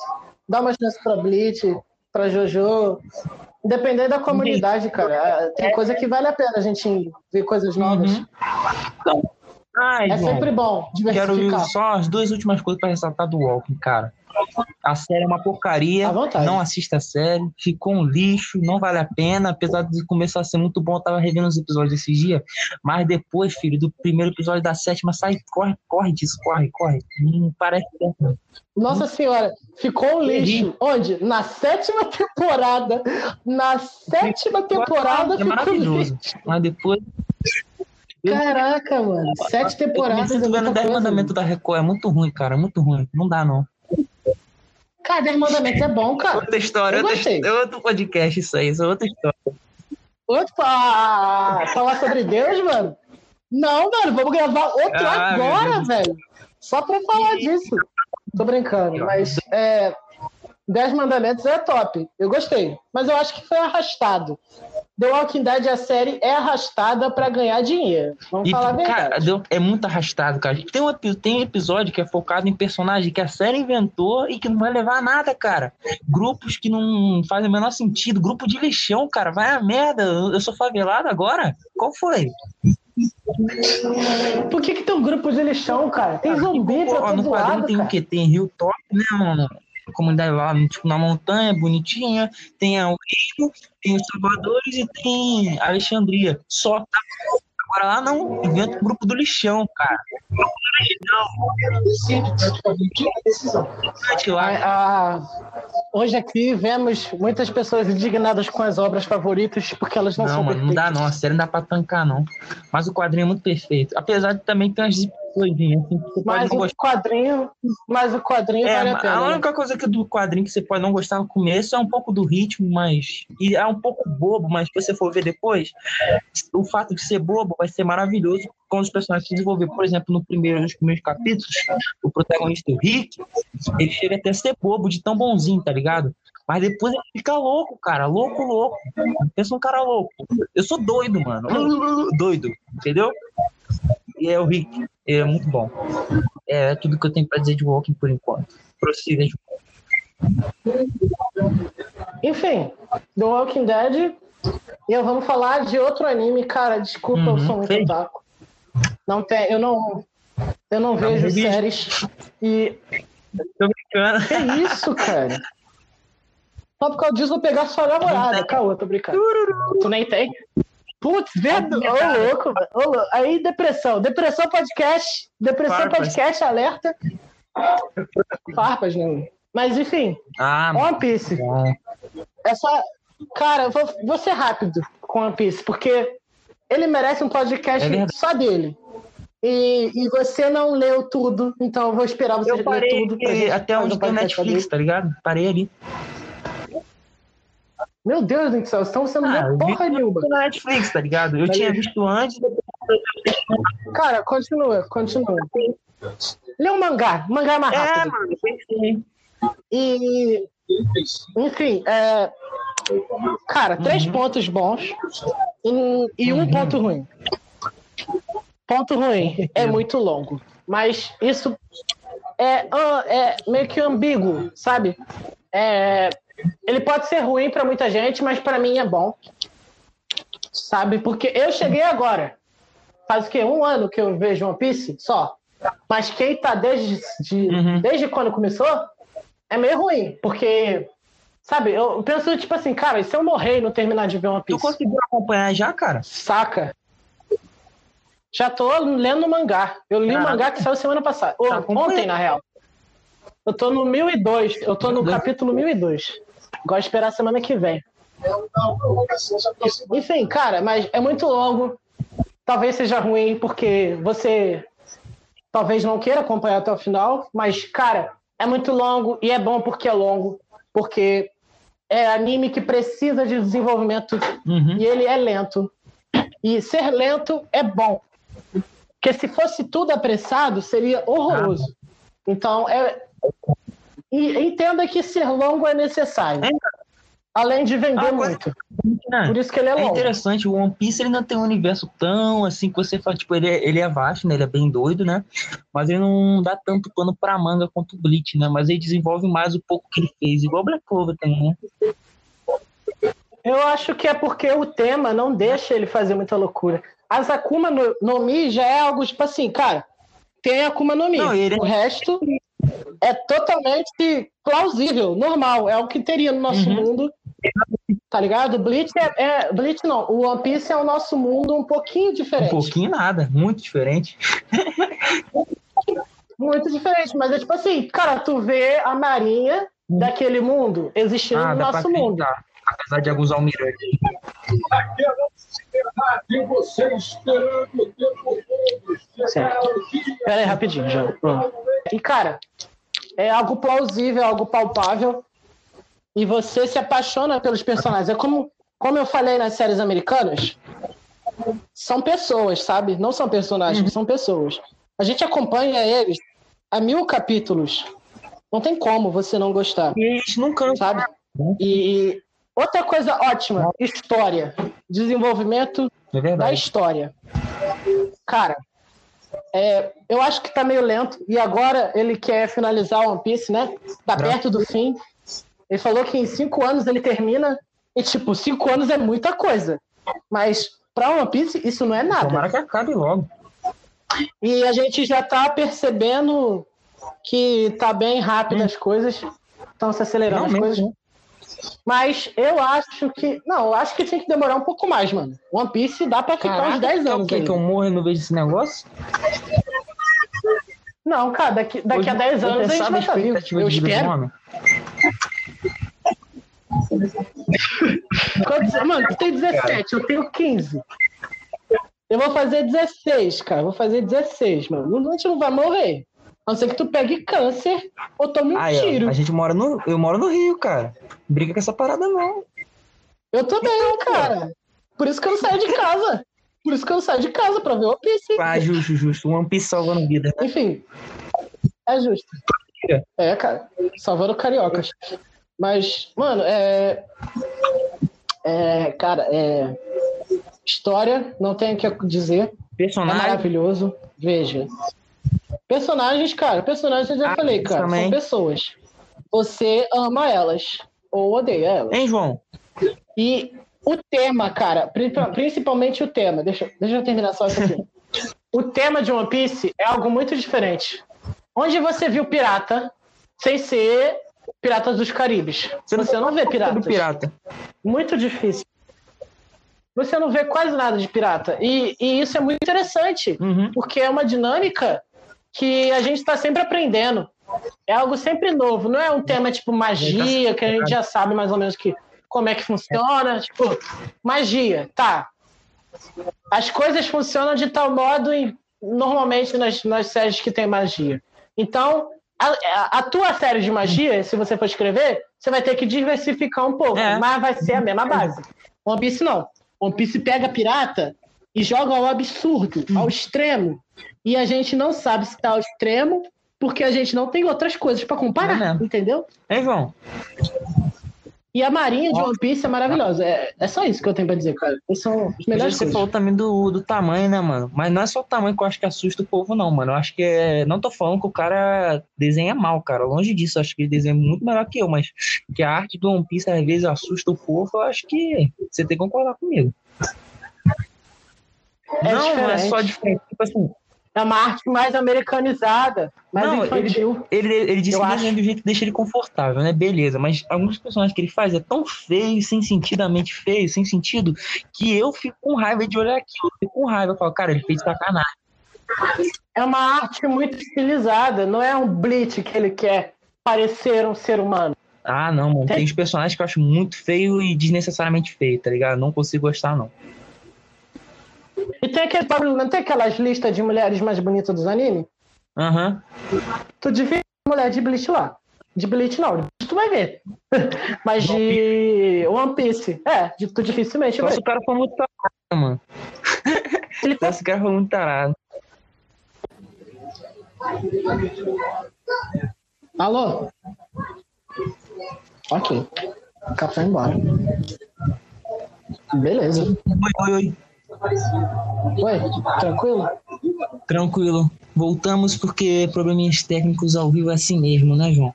Dá uma chance pra Bleach, pra Jojo. Dependendo da comunidade, cara. É, tem coisa que vale a pena a gente ver coisas novas. Uhum. Ai, é sempre bom Quero só as duas últimas coisas para ressaltar do Walking, cara. A série é uma porcaria. Não assista a série. Ficou um lixo. Não vale a pena. Apesar de começar a ser muito bom, eu tava revendo os episódios esses dias. Mas depois, filho, do primeiro episódio da sétima, sai, corre, corre disso, corre, corre. Não parece certo. Nossa senhora, ficou um lixo. Onde? Na sétima temporada. Na sétima temporada é ficou maravilhoso. Lixo. Mas depois Caraca, mano. Sete temporadas. Eu vendo 10 mandamentos da Record. É muito ruim, cara. Muito ruim. Não dá, não. Cara, 10 mandamentos é bom, cara. Outra história. Outra, é outro podcast isso aí. Isso é outra história. Outro pra falar sobre Deus, mano? Não, mano. Vamos gravar outro ah, agora, velho. Só pra falar disso. Tô brincando. Mas é, Dez Mandamentos é top. Eu gostei. Mas eu acho que foi arrastado. The Walking Dead, a série, é arrastada para ganhar dinheiro. Vamos e, falar verdade. Cara, é muito arrastado, cara. Tem um, tem um episódio que é focado em personagem que a série inventou e que não vai levar a nada, cara. Grupos que não fazem o menor sentido. Grupo de lixão, cara. Vai a merda. Eu sou favelado agora? Qual foi? Por que, que tem um grupo de lixão, cara? Tem zumbi pra todo No quadrinho lado, tem cara. o quê? Tem Rio Top, né, mano? Comunidade lá, tipo, na montanha, bonitinha, tem o Rio, tem os Salvadores e tem Alexandria. Só tá Agora lá não, inventa o grupo do lixão, cara. hoje aqui vemos muitas pessoas indignadas com as obras favoritas porque elas não, não são mano, Não dá não, a série não dá pra tancar não. Mas o quadrinho é muito perfeito. Apesar de também ter umas coisinhas assim, que você mas o quadrinho, mas o quadrinho é, vale a pena. A única né? coisa que do quadrinho que você pode não gostar no começo é um pouco do ritmo, mas e é um pouco bobo, mas se você for ver depois, o fato de ser bobo vai ser maravilhoso quando os personagens se desenvolver. Por exemplo, no primeiro, nos primeiros capítulos, o protagonista, o Rick, ele chega até a ser bobo de tão bonzinho, tá ligado? Mas depois ele fica louco, cara. Louco, louco. Pensa um cara louco. Eu sou doido, mano. Doido. Entendeu? E é o Rick. Ele é muito bom. É tudo que eu tenho pra dizer de Walking por enquanto. Prossiga de Enfim, The Walking Dead. E eu vamos falar de outro anime, cara. Desculpa, uhum, eu sou muito otaku. Não tem, eu não, eu não, não vejo séries e. Tô brincando. Que isso, cara? Só por causa disso vou pegar sua namorada. Caô, tô brincando. Tu nem tem? Putz, vendo? Ô, oh, louco, ô, louco. Aí, depressão. Depressão podcast. Depressão Farpas. podcast, alerta. Farpas, não. Mas, enfim. Ah, One Piece. Essa. Cara, vou, vou ser rápido com One Piece, porque ele merece um podcast é só dele. E, e, você não leu tudo, então eu vou esperar você eu ler tudo. até onde tem Netflix, tá ligado? Parei ali. Meu Deus do céu, estão sendo ah, porra nenhuma. na Netflix, tá ligado? Eu tinha visto antes. Cara, continua, continua. Lê um mangá, mangá mais é, rápido. É, mano, E, enfim, é, cara, três uhum. pontos bons e, e um uhum. ponto ruim. Ponto ruim, é muito longo. Mas isso é, é meio que ambíguo, sabe? É, ele pode ser ruim para muita gente, mas para mim é bom. Sabe? Porque eu cheguei agora. Faz o quê? Um ano que eu vejo One Piece só. Mas quem tá desde, de, uhum. desde quando começou é meio ruim. Porque, sabe, eu penso tipo assim, cara, e se eu morrer e não terminar de ver One Piece? Tu conseguiu acompanhar já, cara? Saca. Já tô lendo mangá. Eu li o mangá que saiu semana passada. Tá ontem, na real. Eu tô no 1002. Eu tô no capítulo 1002. Gosto de esperar semana que vem. Enfim, cara, mas é muito longo. talvez seja ruim porque você talvez não queira acompanhar até o final, mas, cara, é muito longo e é bom porque é longo, porque é anime que precisa de desenvolvimento uhum. e ele é lento. E ser lento é bom. Porque se fosse tudo apressado, seria horroroso. Ah. Então, é... E entenda que ser longo é necessário. É. Além de vender muito. Por isso que ele é, é longo. É interessante, o One Piece ele não tem um universo tão assim que você fala, tipo, ele é, ele é vasto, né? Ele é bem doido, né? Mas ele não dá tanto pano pra manga quanto o Bleach, né? Mas ele desenvolve mais o pouco que ele fez, igual o Black Clover também, né? Eu acho que é porque o tema não deixa ele fazer muita loucura. As Akuma no, no Mi já é algo tipo assim, cara, tem Akuma no Mi. Não, ele... O resto é totalmente plausível, normal, é o que teria no nosso uhum. mundo. Tá ligado? Bleach é, é, Bleach não, o One Piece é o nosso mundo um pouquinho diferente. Um pouquinho nada, muito diferente. muito diferente, mas é tipo assim, cara, tu vê a marinha hum. daquele mundo existindo ah, no nosso mundo. Apesar de alguns almirantes. Pera aí, rapidinho, já. E, cara, é algo plausível, é algo palpável. E você se apaixona pelos personagens. É como, como eu falei nas séries americanas, são pessoas, sabe? Não são personagens, uhum. são pessoas. A gente acompanha eles a mil capítulos. Não tem como você não gostar. E eles nunca. Sabe? E outra coisa ótima: história. Desenvolvimento é da história. Cara, é, eu acho que tá meio lento. E agora ele quer finalizar o One Piece, né? Tá perto do fim. Ele falou que em cinco anos ele termina. E, tipo, cinco anos é muita coisa. Mas pra One Piece, isso não é nada. Tomara que acabe logo. E a gente já tá percebendo que tá bem rápido hum. as coisas. Estão se acelerando não, as coisas. Mas eu acho que. Não, eu acho que tinha que demorar um pouco mais, mano. One Piece dá pra ficar Caraca, uns 10 anos. Quer que eu morro e não vejo esse negócio? Não, cara, daqui, daqui Hoje, a 10 anos a gente vai estar vivo. Eu espero. Mano, tu tem 17, eu tenho 15. Eu vou fazer 16, cara. Vou fazer 16, mano. A gente não vai morrer. A não ser que tu pegue câncer ou tome um tiro. a gente mora no. Eu moro no Rio, cara. Briga com essa parada, não. Eu também, então, cara. Por isso que eu não saio de casa. Por isso que eu não saio de casa, pra ver o One Piece. Ah, justo, justo. One Piece salvando vida. Enfim. É justo. É, cara. Salvando cariocas. Mas, mano, é. É, cara, é. História, não tenho o que dizer. Personagem. É maravilhoso. Veja. Personagens, cara, personagens eu já ah, falei, cara, também. são pessoas. Você ama elas ou odeia elas. Hein, João? E o tema, cara, principalmente o tema, deixa, deixa eu terminar só isso aqui. o tema de One Piece é algo muito diferente. Onde você viu pirata sem ser Piratas dos Caribes? Você, você não, não vê piratas. pirata. Muito difícil. Você não vê quase nada de pirata. E, e isso é muito interessante, uhum. porque é uma dinâmica que a gente está sempre aprendendo. É algo sempre novo, não é um tema tipo magia, que a gente já sabe mais ou menos que, como é que funciona. Tipo, magia, tá. As coisas funcionam de tal modo, em, normalmente, nas, nas séries que tem magia. Então, a, a, tua série de magia, se você for escrever, você vai ter que diversificar um pouco, é. mas vai ser a mesma base. One Piece não. One Piece pega pirata e joga ao absurdo, ao extremo. E a gente não sabe se está ao extremo, porque a gente não tem outras coisas para comparar, é entendeu? É, João. E a marinha de One Piece é maravilhosa. É, é só isso que eu tenho pra dizer, cara. Esses são os melhores Você falou também do, do tamanho, né, mano? Mas não é só o tamanho que eu acho que assusta o povo, não, mano. Eu acho que é. Não tô falando que o cara desenha mal, cara. Longe disso, eu acho que ele desenha muito melhor que eu, mas que a arte do One Piece às vezes assusta o povo, eu acho que você tem que concordar comigo. É não, diferente. não é só diferente. Tipo assim, é uma arte mais americanizada, mais não, infantil. Ele, ele, ele disse que acho. do jeito que deixa ele confortável, né? Beleza, mas alguns personagens que ele faz é tão feio, sem sentidamente feio, sem sentido, que eu fico com raiva de olhar aquilo. Eu fico com raiva, eu falo, cara, ele fez sacanagem. É uma arte muito estilizada, não é um blitz que ele quer parecer um ser humano. Ah, não, mano. Tem, tem os personagens que eu acho muito feio e desnecessariamente feio, tá ligado? Não consigo gostar, não. E tem, aquele, não tem aquelas listas de mulheres mais bonitas dos animes? Aham. Uhum. Tu devia mulher de Bleach lá. De Bleach não, tu vai ver. Mas de One Piece, é, de, tu dificilmente vai. Nossa, o cara foi muito tarado, mano. Ele Nossa, o cara foi muito tarado. Alô? Ok. O cara foi embora. Beleza. Oi, oi, oi. Oi, tranquilo? Tranquilo. Voltamos porque probleminhas técnicos ao vivo é assim mesmo, né, João?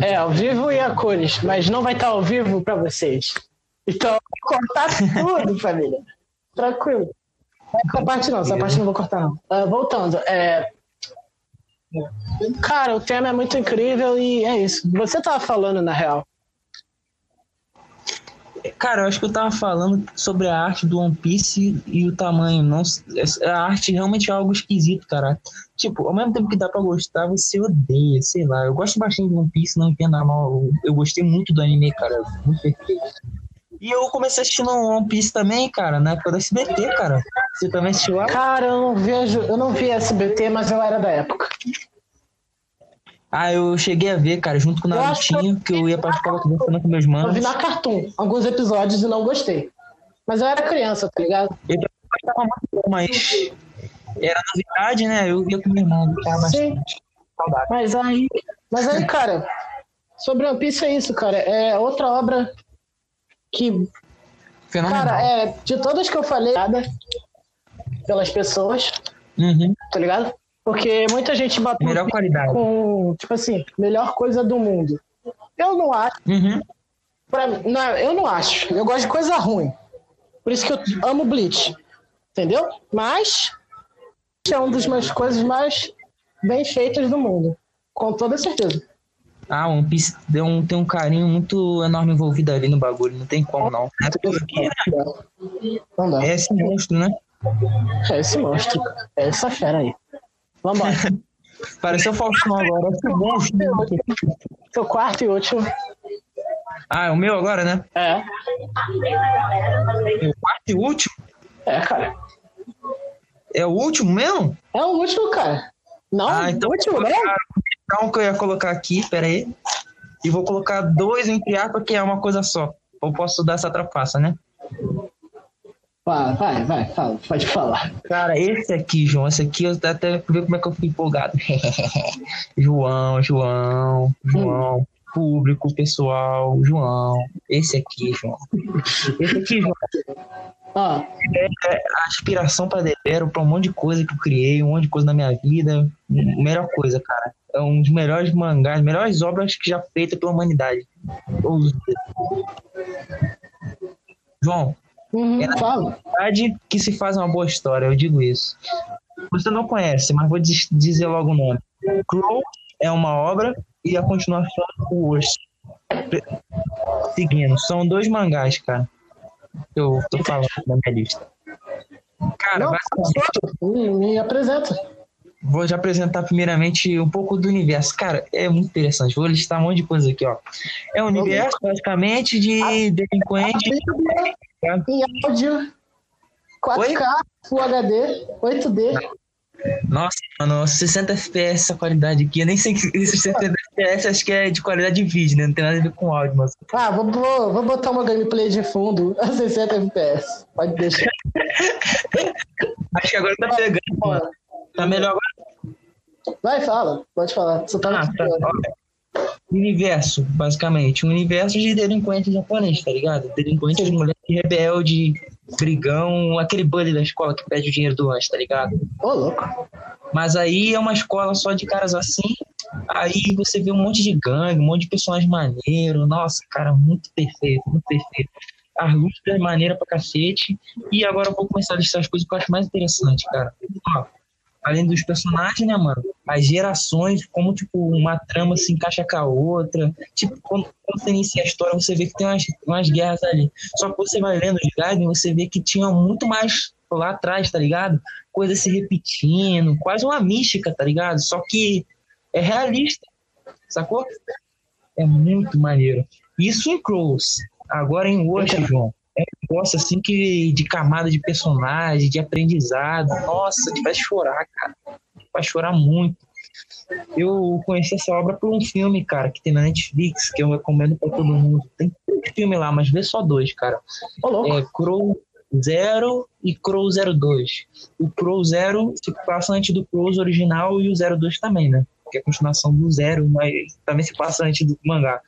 É, ao vivo e a cores, mas não vai estar ao vivo para vocês. Então, cortar tudo, família. Tranquilo. Essa parte não, essa parte não vou cortar, não. Uh, voltando, é... Cara, o tema é muito incrível e é isso. Você tava falando, na real, Cara, eu acho que eu tava falando sobre a arte do One Piece e o tamanho. Não, a arte realmente é algo esquisito, cara. Tipo, ao mesmo tempo que dá pra gostar, você odeia, sei lá. Eu gosto bastante de One Piece, não entenda mal. Eu gostei muito do anime, cara. Muito perfeito. E eu comecei assistindo One Piece também, cara, na época do SBT, cara. Você também assistiu lá? Cara, eu não vejo, eu não vi SBT, mas eu era da época. Ah, eu cheguei a ver, cara, junto com o Narutinho, que, eu ia pra escola conversando com meus manos. Eu vi na Cartoon alguns episódios e não gostei. Mas eu era criança, tá ligado? Eu gostava muito, mas era novidade, né? Eu ia com meu irmão, Sim. Mas aí, mas aí, cara, sobre One Piece é isso, cara. É outra obra que. Fenomenal. Cara, é, de todas que eu falei, pelas pessoas, uhum. tá ligado? Porque muita gente bateu melhor qualidade. com, tipo assim, melhor coisa do mundo. Eu não acho. Uhum. Pra, não, eu não acho. Eu gosto de coisa ruim. Por isso que eu amo Bleach. Entendeu? Mas é uma das minhas coisas mais bem feitas do mundo. Com toda certeza. Ah, One Piece tem um, tem um carinho muito enorme envolvido ali no bagulho. Não tem como, não. É, porque, não dá. é esse monstro, né? É esse monstro. É essa fera aí. Vambora. Pareceu Faustão agora. Seu quarto e último. Ah, é o meu agora, né? É. O quarto e último? É, cara. É o último mesmo? É o último, cara. Não, ah, então último, né? Então que eu ia colocar aqui, pera aí. E vou colocar dois entre aspas, que é uma coisa só. Eu posso dar essa trapaça, né? Vai, vai, vai, fala, pode falar. Cara, esse aqui, João, esse aqui eu até ver como é que eu fico empolgado. João, João, João, hum. público, pessoal, João. Esse aqui, João. Esse aqui, João. Ah. É a aspiração para Debero, para um monte de coisa que eu criei, um monte de coisa na minha vida. Melhor coisa, cara. É um dos melhores mangás, melhores obras que já feitas pela humanidade. João, Uhum, é na verdade que se faz uma boa história, eu digo isso. Você não conhece, mas vou dizer logo o nome. Crow é uma obra e a continuação o Urso. Seguindo, são dois mangás, cara. Eu tô falando na minha lista. Cara, não, me, me apresenta. Vou já apresentar primeiramente um pouco do universo. Cara, é muito interessante. Vou listar um monte de coisa aqui, ó. É um universo, basicamente, de delinquente. Em áudio, 4K, Oi? Full HD, 8D. Nossa, mano, 60 FPS essa qualidade aqui. Eu nem sei que esses 60 FPS acho que é de qualidade de vídeo, né? Não tem nada a ver com áudio, mas. Ah, vou, vou, vou botar uma gameplay de fundo a 60 FPS. Pode deixar. acho que agora tá pegando. Tá melhor agora? Vai, fala. Pode falar. Você tá ah, tá. Universo, basicamente. Um universo de delinquentes japoneses, tá ligado? Delinquentes, mulher rebelde, brigão, aquele bully da escola que pede o dinheiro do lanche, tá ligado? Ô, louco. Mas aí é uma escola só de caras assim. Aí você vê um monte de gangue, um monte de personagens maneiro. Nossa, cara, muito perfeito, muito perfeito. As lutas é maneira pra cacete. E agora eu vou começar a listar as coisas que eu acho mais interessante, cara. Ó, além dos personagens, né, mano? As gerações, como, tipo, uma trama se encaixa com a outra. Tipo, quando, quando você inicia a história, você vê que tem umas, umas guerras ali. Só que você vai lendo os Gaiden, você vê que tinha muito mais lá atrás, tá ligado? Coisas se repetindo, quase uma mística, tá ligado? Só que é realista, sacou? É muito maneiro. Isso em Crows. Agora em Watch, João. É um negócio assim que de camada de personagem, de aprendizado. Nossa, te faz chorar, cara. Te faz chorar muito. Eu conheci essa obra por um filme, cara, que tem na Netflix, que eu recomendo para todo mundo. Tem um filme lá, mas vê só dois, cara. Oh, é Crow Zero e Crow 02. O Crow Zero se passa antes do Crow original e o 02 também, né? Que é a continuação do Zero, mas também se passa antes do mangá.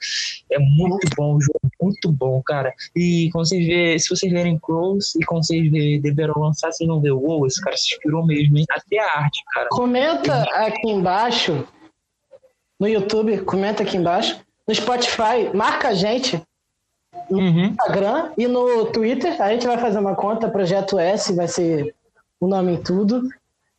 É muito bom o jogo, muito bom, cara. E quando vocês vê, se vocês verem Crows e quando vocês vê, deveram lançar, vocês vão ver, uou, esse cara se inspirou mesmo, hein? Até a arte, cara. Comenta aqui embaixo, no YouTube, comenta aqui embaixo. No Spotify, marca a gente no uhum. Instagram e no Twitter. A gente vai fazer uma conta, Projeto S, vai ser o nome em tudo.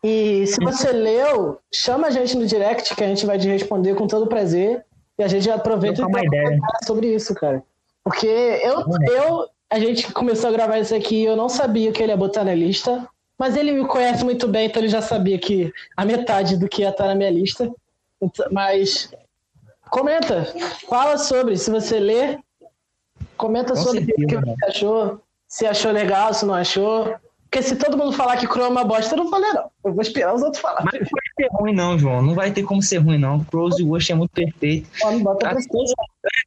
E se você uhum. leu, chama a gente no direct que a gente vai te responder com todo prazer. E a gente aproveita e ideia sobre isso, cara. Porque eu, eu, a gente começou a gravar isso aqui eu não sabia que ele ia botar na lista. Mas ele me conhece muito bem, então ele já sabia que a metade do que ia estar na minha lista. Mas comenta, fala sobre. Se você ler, Comenta Com sobre o que você achou, se achou legal, se não achou. Porque se todo mundo falar que Crow é uma bosta, eu não falei, não. Eu vou esperar os outros falar. Mas não vai ser ruim, não, João. Não vai ter como ser ruim, não. Crows e Wash é muito perfeito. As coisas,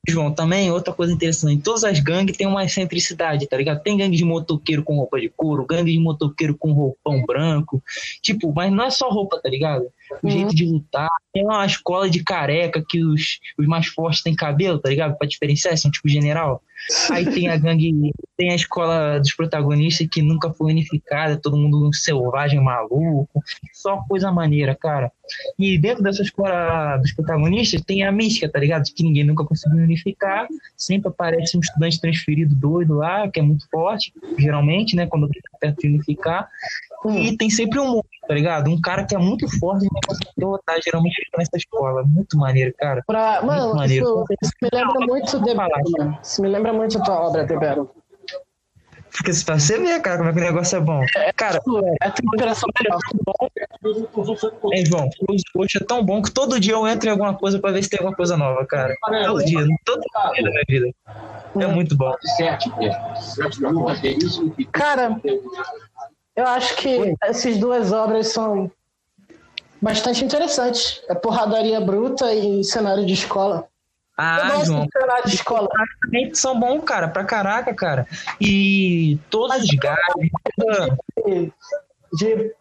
João, também, outra coisa interessante. Todas as gangues têm uma excentricidade, tá ligado? Tem gangue de motoqueiro com roupa de couro, gangue de motoqueiro com roupão branco. Tipo, mas não é só roupa, tá ligado? O uhum. jeito de lutar. Tem uma escola de careca que os, os mais fortes têm cabelo, tá ligado? Pra diferenciar, são tipo general. Aí tem a gangue, tem a escola dos protagonistas que nunca foi unificada, todo mundo um selvagem maluco, só coisa maneira, cara. E dentro dessa escola dos protagonistas tem a mística, tá ligado? Que ninguém nunca conseguiu unificar, sempre aparece um estudante transferido doido lá, que é muito forte, geralmente, né, quando tá perto de unificar. E tem sempre um tá ligado? Um cara que é muito forte e não conseguiu tá geralmente nessa escola. Muito maneiro, cara. Pra, mano, muito maneiro. Isso, isso me lembra muito de. Isso me lembra muito a tua obra, Tebero. Porque pra você ver, cara, como é que o negócio é bom. É, cara, é, a temperação melhor. É, João, hoje é tão bom que todo dia eu entro em alguma coisa pra ver se tem alguma coisa nova, cara. Todo dia, todo dia da minha vida. É muito bom. Cara, eu acho que essas duas obras são bastante interessantes. É porradaria bruta e cenário de escola. Ah, eu João. cenário de escola. São bons, cara, pra caraca, cara. E todos Mas, os gatos. De,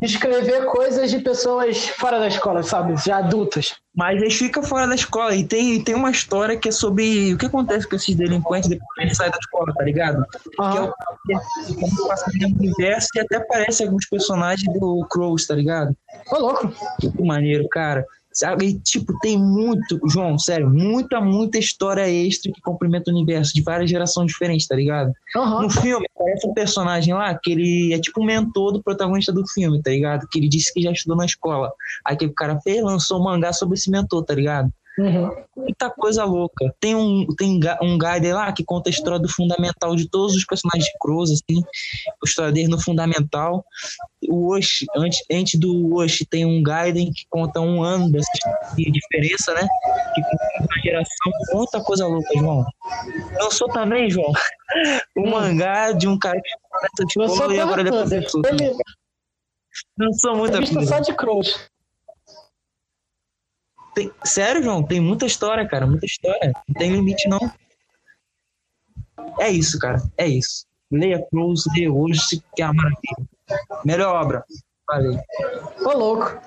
de, escrever coisas de pessoas fora da escola, sabe? Já adultas. Mas eles ficam fora da escola. E tem, tem uma história que é sobre o que acontece com esses delinquentes depois que eles saem da escola, tá ligado? Uhum. Que é o como passa no universo e até aparece alguns personagens do Crows, tá ligado? Ô, louco. Que maneiro, cara. Sabe? E, tipo, tem muito, João, sério, muita, muita história extra que complementa o universo de várias gerações diferentes, tá ligado? Uhum. No filme, aparece um personagem lá que ele é tipo um mentor do protagonista do filme, tá ligado? Que ele disse que já estudou na escola. Aí que o cara fez, lançou um mangá sobre esse mentor, tá ligado? Uhum. Muita coisa louca. Tem um, tem um guide lá que conta a história do fundamental de todos os personagens de Crows, assim, a história dele no fundamental. O Osh, antes, antes do Osh, tem um Gaiden que conta um ano dessa diferença, né? Que conta uma geração, muita coisa louca, João. Lançou também, João, um hum. mangá de um cara que essa escola e agora ele é professor. Lançou muita coisa. só de Crows. Tem, sério, João, tem muita história, cara, muita história. Não tem limite, não. É isso, cara, é isso. Leia Cruz, leia hoje, que é uma maravilha. Melhor obra. Valeu. Ô, louco.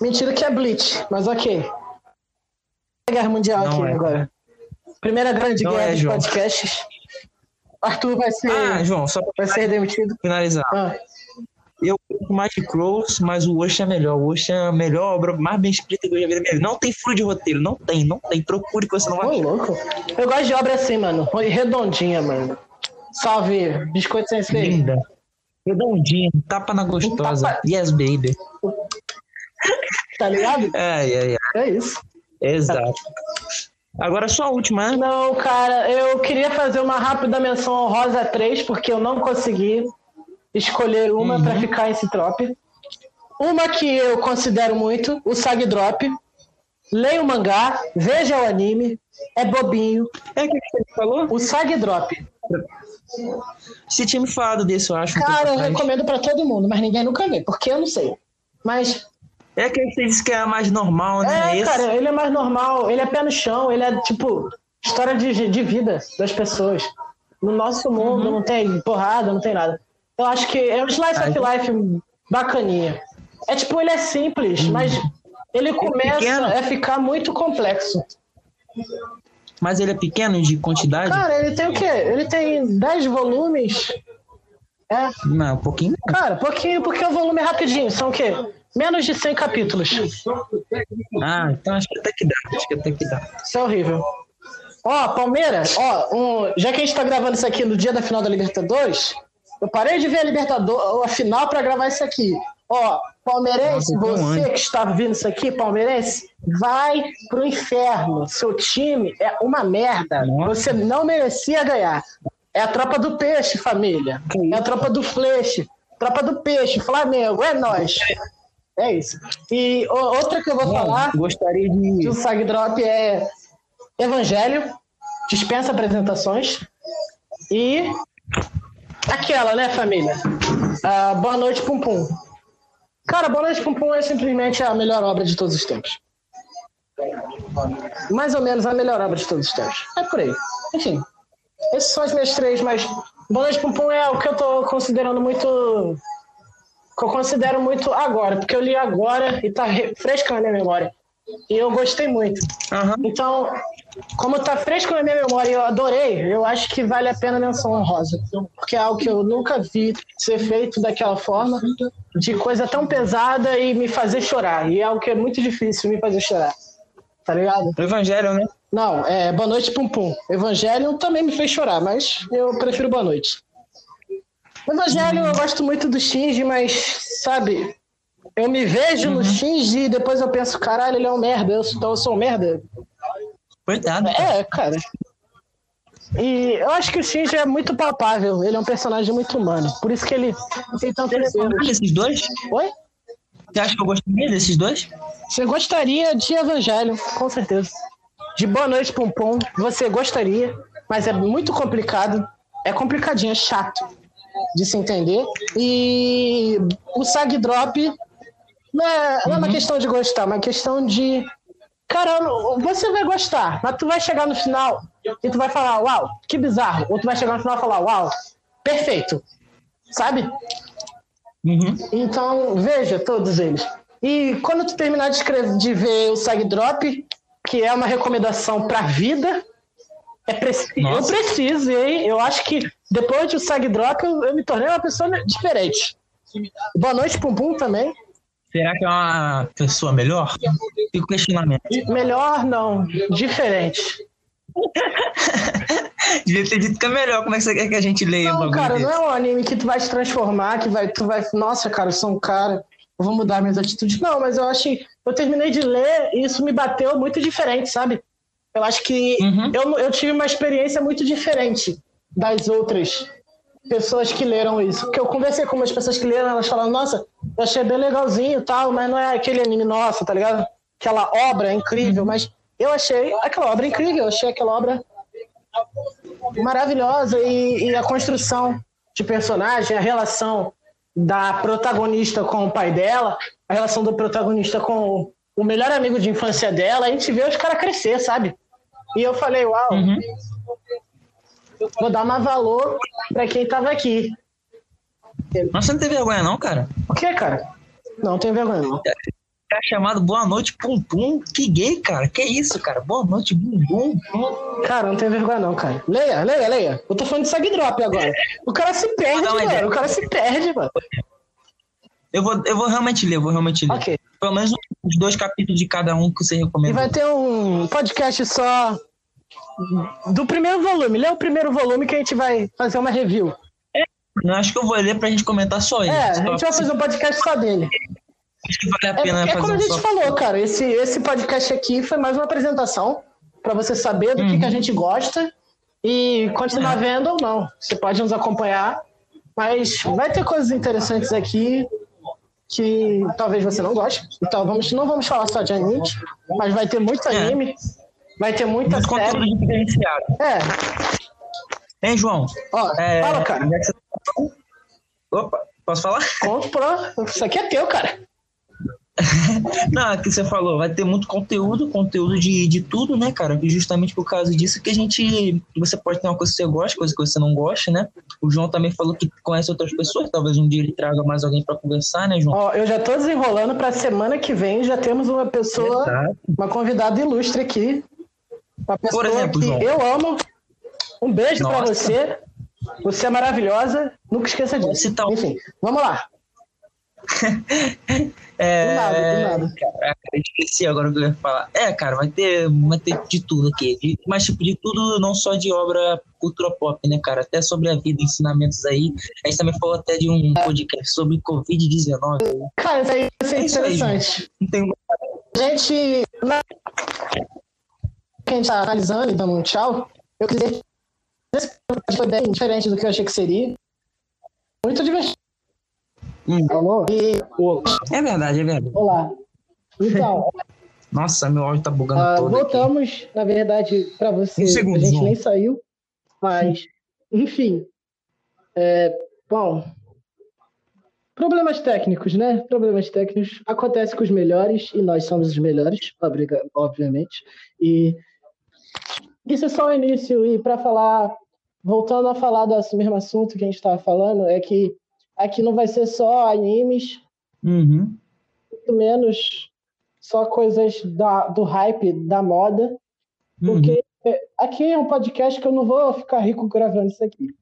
Mentira que é Bleach, mas ok. Guerra Mundial não aqui é. agora. Primeira grande não guerra é, dos João. podcasts. Arthur vai ser. Ah, João, só vai ser demitido. Finalizar. Ah. Eu curto mais de Crows, mas o Osh é melhor. O Osh é a melhor obra, mais bem escrita que eu já vi Não tem furo de roteiro, não tem, não tem. Procure que você não vai Ô, louco. Eu gosto de obra assim, mano. Redondinha, mano. Salve, biscoito sem ser. Linda. Redondinha, tapa na gostosa. Tapa... Yes, baby. Tá ligado? É, é, é. É isso. Exato. Agora só a última, né? Não, cara, eu queria fazer uma rápida menção ao Rosa 3, porque eu não consegui escolher uma uhum. para ficar esse drop. Uma que eu considero muito, o Sag Drop. Leia o mangá, veja o anime, é bobinho. É o que você falou? O Sag Drop. Você tinha me falado desse, eu acho. Cara, eu recomendo pra todo mundo, mas ninguém nunca vê, porque eu não sei. Mas. É que você disse que é mais normal, né? É, Esse... cara, ele é mais normal, ele é pé no chão, ele é tipo história de, de vida das pessoas. No nosso mundo uhum. não tem porrada, não tem nada. Eu acho que é um slice of life bacaninha. É tipo, ele é simples, uhum. mas ele começa é a ficar muito complexo. Mas ele é pequeno de quantidade? Cara, ele tem o quê? Ele tem 10 volumes. É. Não, um pouquinho. Cara, pouquinho, porque o volume é rapidinho. São o quê? Menos de 100 capítulos. Ah, então acho que até que dá. Acho que até que dá. Isso é horrível. Ó, Palmeiras, ó, um, já que a gente tá gravando isso aqui no dia da final da Libertadores, eu parei de ver a Libertadores, a final para gravar isso aqui. Ó, palmeirense, você que está vendo isso aqui, palmeirense, vai pro inferno. Seu time é uma merda. Você não merecia ganhar. É a tropa do peixe, família. É a tropa do fleche. Tropa do peixe, Flamengo, é nós. É isso. E outra que eu vou falar, gostaria de que o Sag Drop é Evangelho, dispensa apresentações e aquela, né, família? Uh, boa noite, Pum Pum. Cara, Bola de Pum é simplesmente a melhor obra de todos os tempos. Mais ou menos a melhor obra de todos os tempos. É por aí. Enfim, esses são as minhas três, mas Bola de Pum é o que eu tô considerando muito. que eu considero muito agora, porque eu li agora e tá fresca na minha memória. E eu gostei muito. Uhum. Então, como tá fresco na minha memória e eu adorei, eu acho que vale a pena a menção honrosa. Porque é algo que eu nunca vi ser feito daquela forma, de coisa tão pesada e me fazer chorar. E é algo que é muito difícil me fazer chorar. Tá ligado? O Evangelho, né? Não, é Boa Noite Pum Pum. Evangelho também me fez chorar, mas eu prefiro Boa Noite. O Evangelho eu gosto muito do Shinji, mas, sabe, eu me vejo uhum. no Shinji e depois eu penso, caralho, ele é um merda, eu, então eu sou um merda. Coitado. É, cara. E eu acho que o Shinji é muito palpável, ele é um personagem muito humano. Por isso que ele tem tanto desses dois? Oi? Você acha que eu gostaria desses dois? Você gostaria de Evangelho, com certeza. De Boa Noite Pum, você gostaria, mas é muito complicado. É complicadinho, é chato de se entender. E o Sag Drop não é, não é uma uhum. questão de gostar, é uma questão de. Cara, você vai gostar, mas tu vai chegar no final e tu vai falar, uau, que bizarro. Ou tu vai chegar no final e falar, uau, perfeito. Sabe? Uhum. Então, veja todos eles. E quando tu terminar de, escrever, de ver o Sag Drop, que é uma recomendação pra vida, é preciso, eu preciso, hein? Eu acho que depois do Sag Drop eu, eu me tornei uma pessoa diferente. Boa noite, Pum Pum também. Será que é uma pessoa melhor? Fica o questionamento. Melhor não, diferente. Devia ter dito que é melhor. Como é que você quer que a gente leia não, cara, desse? não é um anime que tu vai se transformar, que vai, tu vai. Nossa, cara, eu sou um cara, eu vou mudar minhas atitudes. Não, mas eu achei. Eu terminei de ler e isso me bateu muito diferente, sabe? Eu acho que uhum. eu, eu tive uma experiência muito diferente das outras pessoas que leram isso. Porque eu conversei com umas pessoas que leram, elas falaram, nossa, eu achei bem legalzinho e tal, mas não é aquele anime nosso, tá ligado? Aquela obra incrível, mas eu achei aquela obra incrível, eu achei aquela obra maravilhosa e, e a construção de personagem, a relação da protagonista com o pai dela, a relação do protagonista com o melhor amigo de infância dela, a gente vê os caras crescer, sabe? E eu falei, uau, uhum. Vou dar mais valor pra quem tava aqui. Mas você não tem vergonha, não, cara? O que, cara? Não tem vergonha, não. É chamado Boa Noite Pum Pum. Que gay, cara. Que isso, cara? Boa Noite Bum Bum. Cara, não tem vergonha, não, cara. Leia, leia, leia. Eu tô falando de Sag Drop agora. O cara se perde, mano. O cara se perde, mano. Eu vou, eu vou realmente ler, eu vou realmente ler. Ok. Pelo menos os dois capítulos de cada um que você recomenda. E vai ter um podcast só do primeiro volume. Lê o primeiro volume que a gente vai fazer uma review. É, eu acho que eu vou ler pra gente comentar só ele. É, a gente vai fazer um podcast só dele. Acho que vale a pena é, é como a gente falou, cara. Esse, esse podcast aqui foi mais uma apresentação para você saber do uhum. que, que a uhum. gente gosta e continuar é. vendo ou não. Você pode nos acompanhar, mas vai ter coisas interessantes aqui que talvez você não goste. Então vamos, não vamos falar só de anime, mas vai ter muito é. anime. É. Vai ter muita Muito série. diferenciado. É. Hein, João? Ó, é, fala, cara. Tá Opa, posso falar? Compra. Isso aqui é teu, cara. Não, é que você falou, vai ter muito conteúdo, conteúdo de, de tudo, né, cara? Justamente por causa disso que a gente. Você pode ter uma coisa que você gosta, coisa que você não gosta, né? O João também falou que conhece outras pessoas, talvez um dia ele traga mais alguém para conversar, né, João? Ó, eu já tô desenrolando para semana que vem, já temos uma pessoa, Exato. uma convidada ilustre aqui. Uma pessoa Por exemplo, que João. eu amo. Um beijo para você. Você é maravilhosa. Nunca esqueça disso. Tá... Enfim, vamos lá. é, do nada, do nada. Caraca, esqueci agora o que eu ia falar. É, cara, vai ter, vai ter de tudo aqui. De, mas, tipo, de tudo, não só de obra cultura pop, né, cara? Até sobre a vida, ensinamentos aí. A gente também falou até de um podcast sobre Covid-19. Cara, isso aí ser é interessante. Aí, tem... A gente. Na... Que a gente tá analisando e dando um tchau, eu queria dizer esse foi bem diferente do que eu achei que seria. Muito divertido. Hum. Alô? E... É verdade, é verdade. Olá. Então. Nossa, meu áudio tá bugando uh, todo. Voltamos, aqui. na verdade, para você. Um segundo, a gente nem saiu, mas, enfim. É, bom. Problemas técnicos, né? Problemas técnicos. Acontece com os melhores e nós somos os melhores, obviamente. E isso é só o início. E para falar, voltando a falar desse mesmo assunto que a gente estava falando, é que aqui não vai ser só animes, uhum. muito menos só coisas da, do hype, da moda, porque uhum. aqui é um podcast que eu não vou ficar rico gravando isso aqui.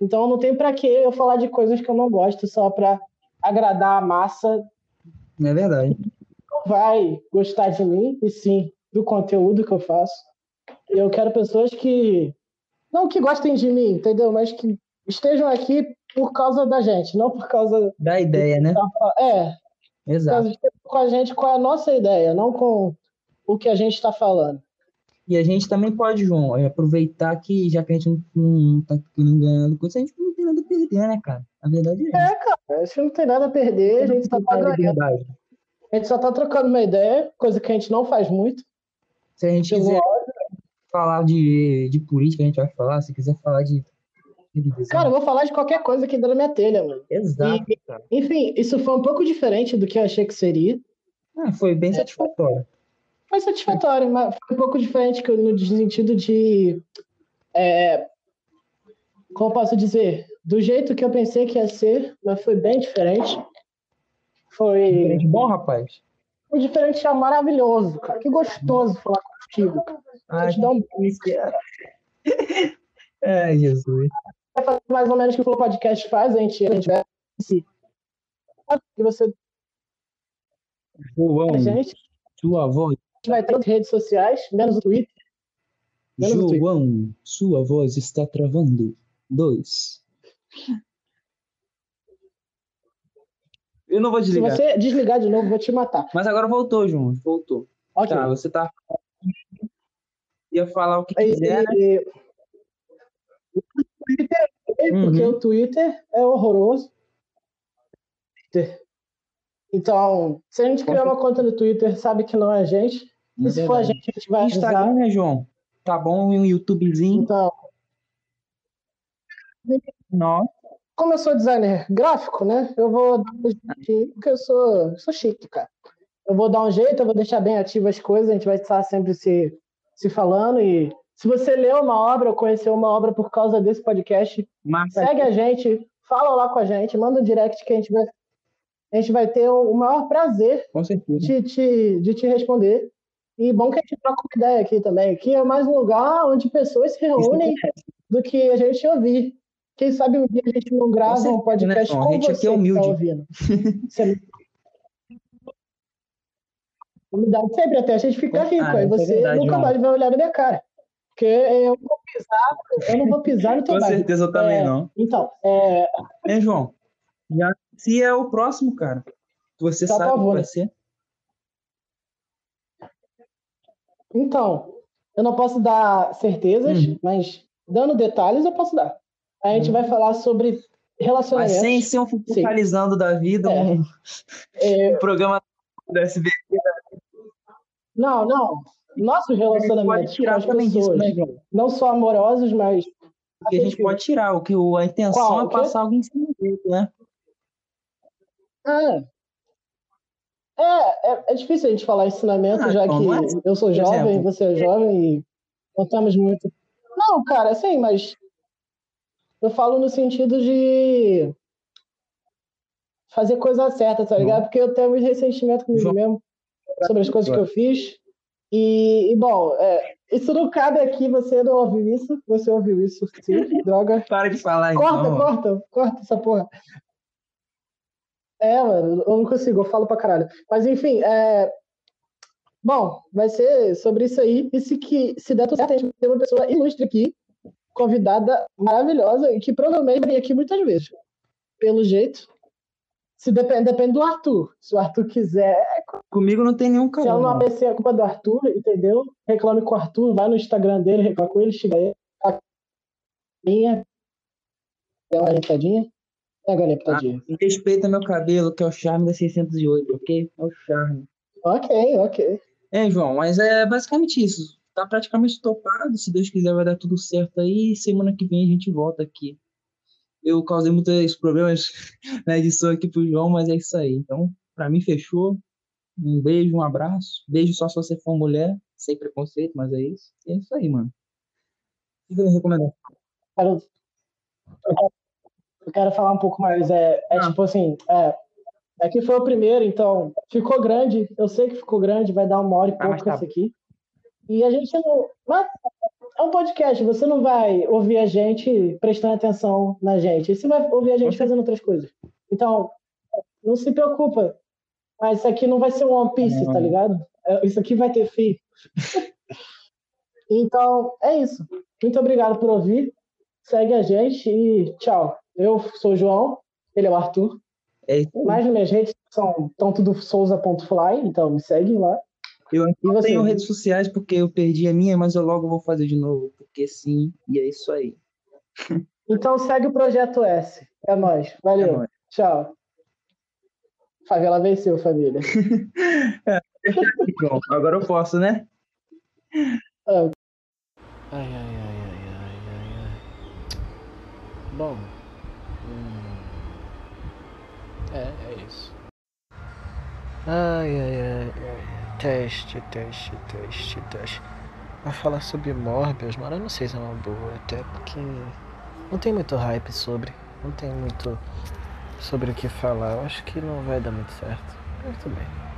Então não tem para que eu falar de coisas que eu não gosto só para agradar a massa. É verdade. Não vai gostar de mim, e sim do conteúdo que eu faço. Eu quero pessoas que não que gostem de mim, entendeu? Mas que estejam aqui por causa da gente, não por causa da ideia, né? É. Exato. Com a gente, é a nossa ideia, não com o que a gente está falando. E a gente também pode, João, é, aproveitar que já que a gente não está ganhando coisa, a gente não tem nada a perder, né, cara? A verdade é. É, cara, a gente não tem nada a perder, a gente só tá ganhando. A gente só tá trocando uma ideia, coisa que a gente não faz muito. Se a gente quiser falar de, de política, a gente vai falar. Se quiser falar de Cara, eu vou falar de qualquer coisa que dá na minha telha, mano. Exato. E, enfim, isso foi um pouco diferente do que eu achei que seria. Ah, foi bem é, satisfatório. Foi satisfatório, mas foi um pouco diferente no sentido de. É, como posso dizer? Do jeito que eu pensei que ia ser, mas foi bem diferente. Foi. Diferente bom, rapaz? Foi diferente é maravilhoso, cara. Que gostoso falar contigo. Ai, te dá um. É, Jesus mais ou menos o que o Podcast faz, a gente, a gente vai se que você João, gente, sua voz. A gente vai ter redes sociais, menos o Twitter. Menos João, o Twitter. sua voz está travando. Dois. Eu não vou desligar. Se você desligar de novo, vou te matar. Mas agora voltou, João. Voltou. Okay. Tá, você tá. Ia falar o que quiser. E, e... Uhum. porque o Twitter é horroroso. Então, se a gente criar uma conta no Twitter, sabe que não é a gente. É e se for a gente, a gente vai Instagram, avisar. né, João? Tá bom, e um YouTubezinho. Então. Nossa. Como eu sou designer gráfico, né? Eu vou dar um jeito, porque eu sou, sou chique, cara. Eu vou dar um jeito, eu vou deixar bem ativas as coisas, a gente vai estar sempre se, se falando e se você leu uma obra ou conheceu uma obra por causa desse podcast, Massa. segue a gente, fala lá com a gente, manda um direct que a gente vai, a gente vai ter o maior prazer de te, de te responder. E bom que a gente troca uma ideia aqui também. Aqui é mais um lugar onde pessoas se reúnem do que a gente ouvir. Quem sabe um dia a gente não grava certeza, um podcast né, com a gente você aqui é humilde. Tá ouvindo. Humildade sempre até a gente ficar rico. Ah, aí é você é verdade, nunca mais vai olhar na minha cara. Porque eu não vou pisar, eu não vou pisar no teu Com certeza eu também é, não. Então, é... Hein, João? Já se é o próximo, cara. Você tá sabe que vai ser? Então, eu não posso dar certezas, uhum. mas dando detalhes eu posso dar. A gente uhum. vai falar sobre relacionamentos. Mas sem ser um focalizando da vida, é. um, é... programa do SBT. Não, não nossos relacionamentos com as pessoas, disso, né, não só amorosos, mas Porque a gente pode tirar, o que a intenção Qual? é passar alguém em cima dele, né? Ah. É, é, é, difícil a gente falar ensinamento, ah, já que é? eu sou jovem, você é jovem e não temos muito. Não, cara, sim, mas eu falo no sentido de fazer coisa certa, tá ligado? Porque eu tenho muito ressentimento comigo mesmo sobre as coisas que eu fiz. E, e bom, é, isso não cabe aqui, você não ouviu isso, você ouviu isso, sim, droga. Para de falar, Corta, então. corta, corta essa porra. É, mano, eu não consigo, eu falo pra caralho. Mas enfim, é... Bom, vai ser sobre isso aí. E se, que, se der tudo certo, a gente tem uma pessoa ilustre aqui, convidada maravilhosa, e que provavelmente vem aqui muitas vezes. Pelo jeito. Se depende, depende do Arthur. Se o Arthur quiser. É Comigo não tem nenhum cara. Se ela não aparecer a culpa do Arthur, entendeu? Reclame com o Arthur, vai no Instagram dele, reclame com ele, chega aí. A galinha. Dá uma ajeitadinha. É a galinha pitadinha. Ah, respeita meu cabelo, que é o charme da 608, ok? É o charme. Ok, ok. É, João, mas é basicamente isso. Tá praticamente topado. Se Deus quiser, vai dar tudo certo aí. Semana que vem a gente volta aqui eu causei muitos problemas na edição aqui pro João, mas é isso aí. Então, para mim, fechou. Um beijo, um abraço. Beijo só se você for mulher, sem preconceito, mas é isso. E é isso aí, mano. O que eu recomendo? Quero, eu quero falar um pouco mais. É, é ah. tipo assim, é, é foi o primeiro, então ficou grande. Eu sei que ficou grande, vai dar uma hora e ah, pouco tá. isso aqui. E a gente não. Mas é um podcast, você não vai ouvir a gente prestando atenção na gente. Você vai ouvir a gente fazendo outras coisas. Então, não se preocupa. Mas isso aqui não vai ser um One Piece, tá ligado? É, isso aqui vai ter fim. então, é isso. Muito obrigado por ouvir. Segue a gente e tchau. Eu sou o João, ele é o Arthur. É Mais minhas redes são, estão tudo souza.fly, então me segue lá. Eu não tenho redes sociais porque eu perdi a minha, mas eu logo vou fazer de novo, porque sim, e é isso aí. Então segue o Projeto S. É nóis. Valeu. É nóis. Tchau. Favela venceu, família. é, agora eu posso, né? É. Ai, ai, ai, ai, ai, ai, ai. Bom. Hum... É, é isso. Ai, ai, ai, ai. Teste, teste, teste, teste. Vai falar sobre Morbius, mano, eu não sei se é uma boa, até porque não tem muito hype sobre, não tem muito sobre o que falar. Eu acho que não vai dar muito certo. Mas tudo bem.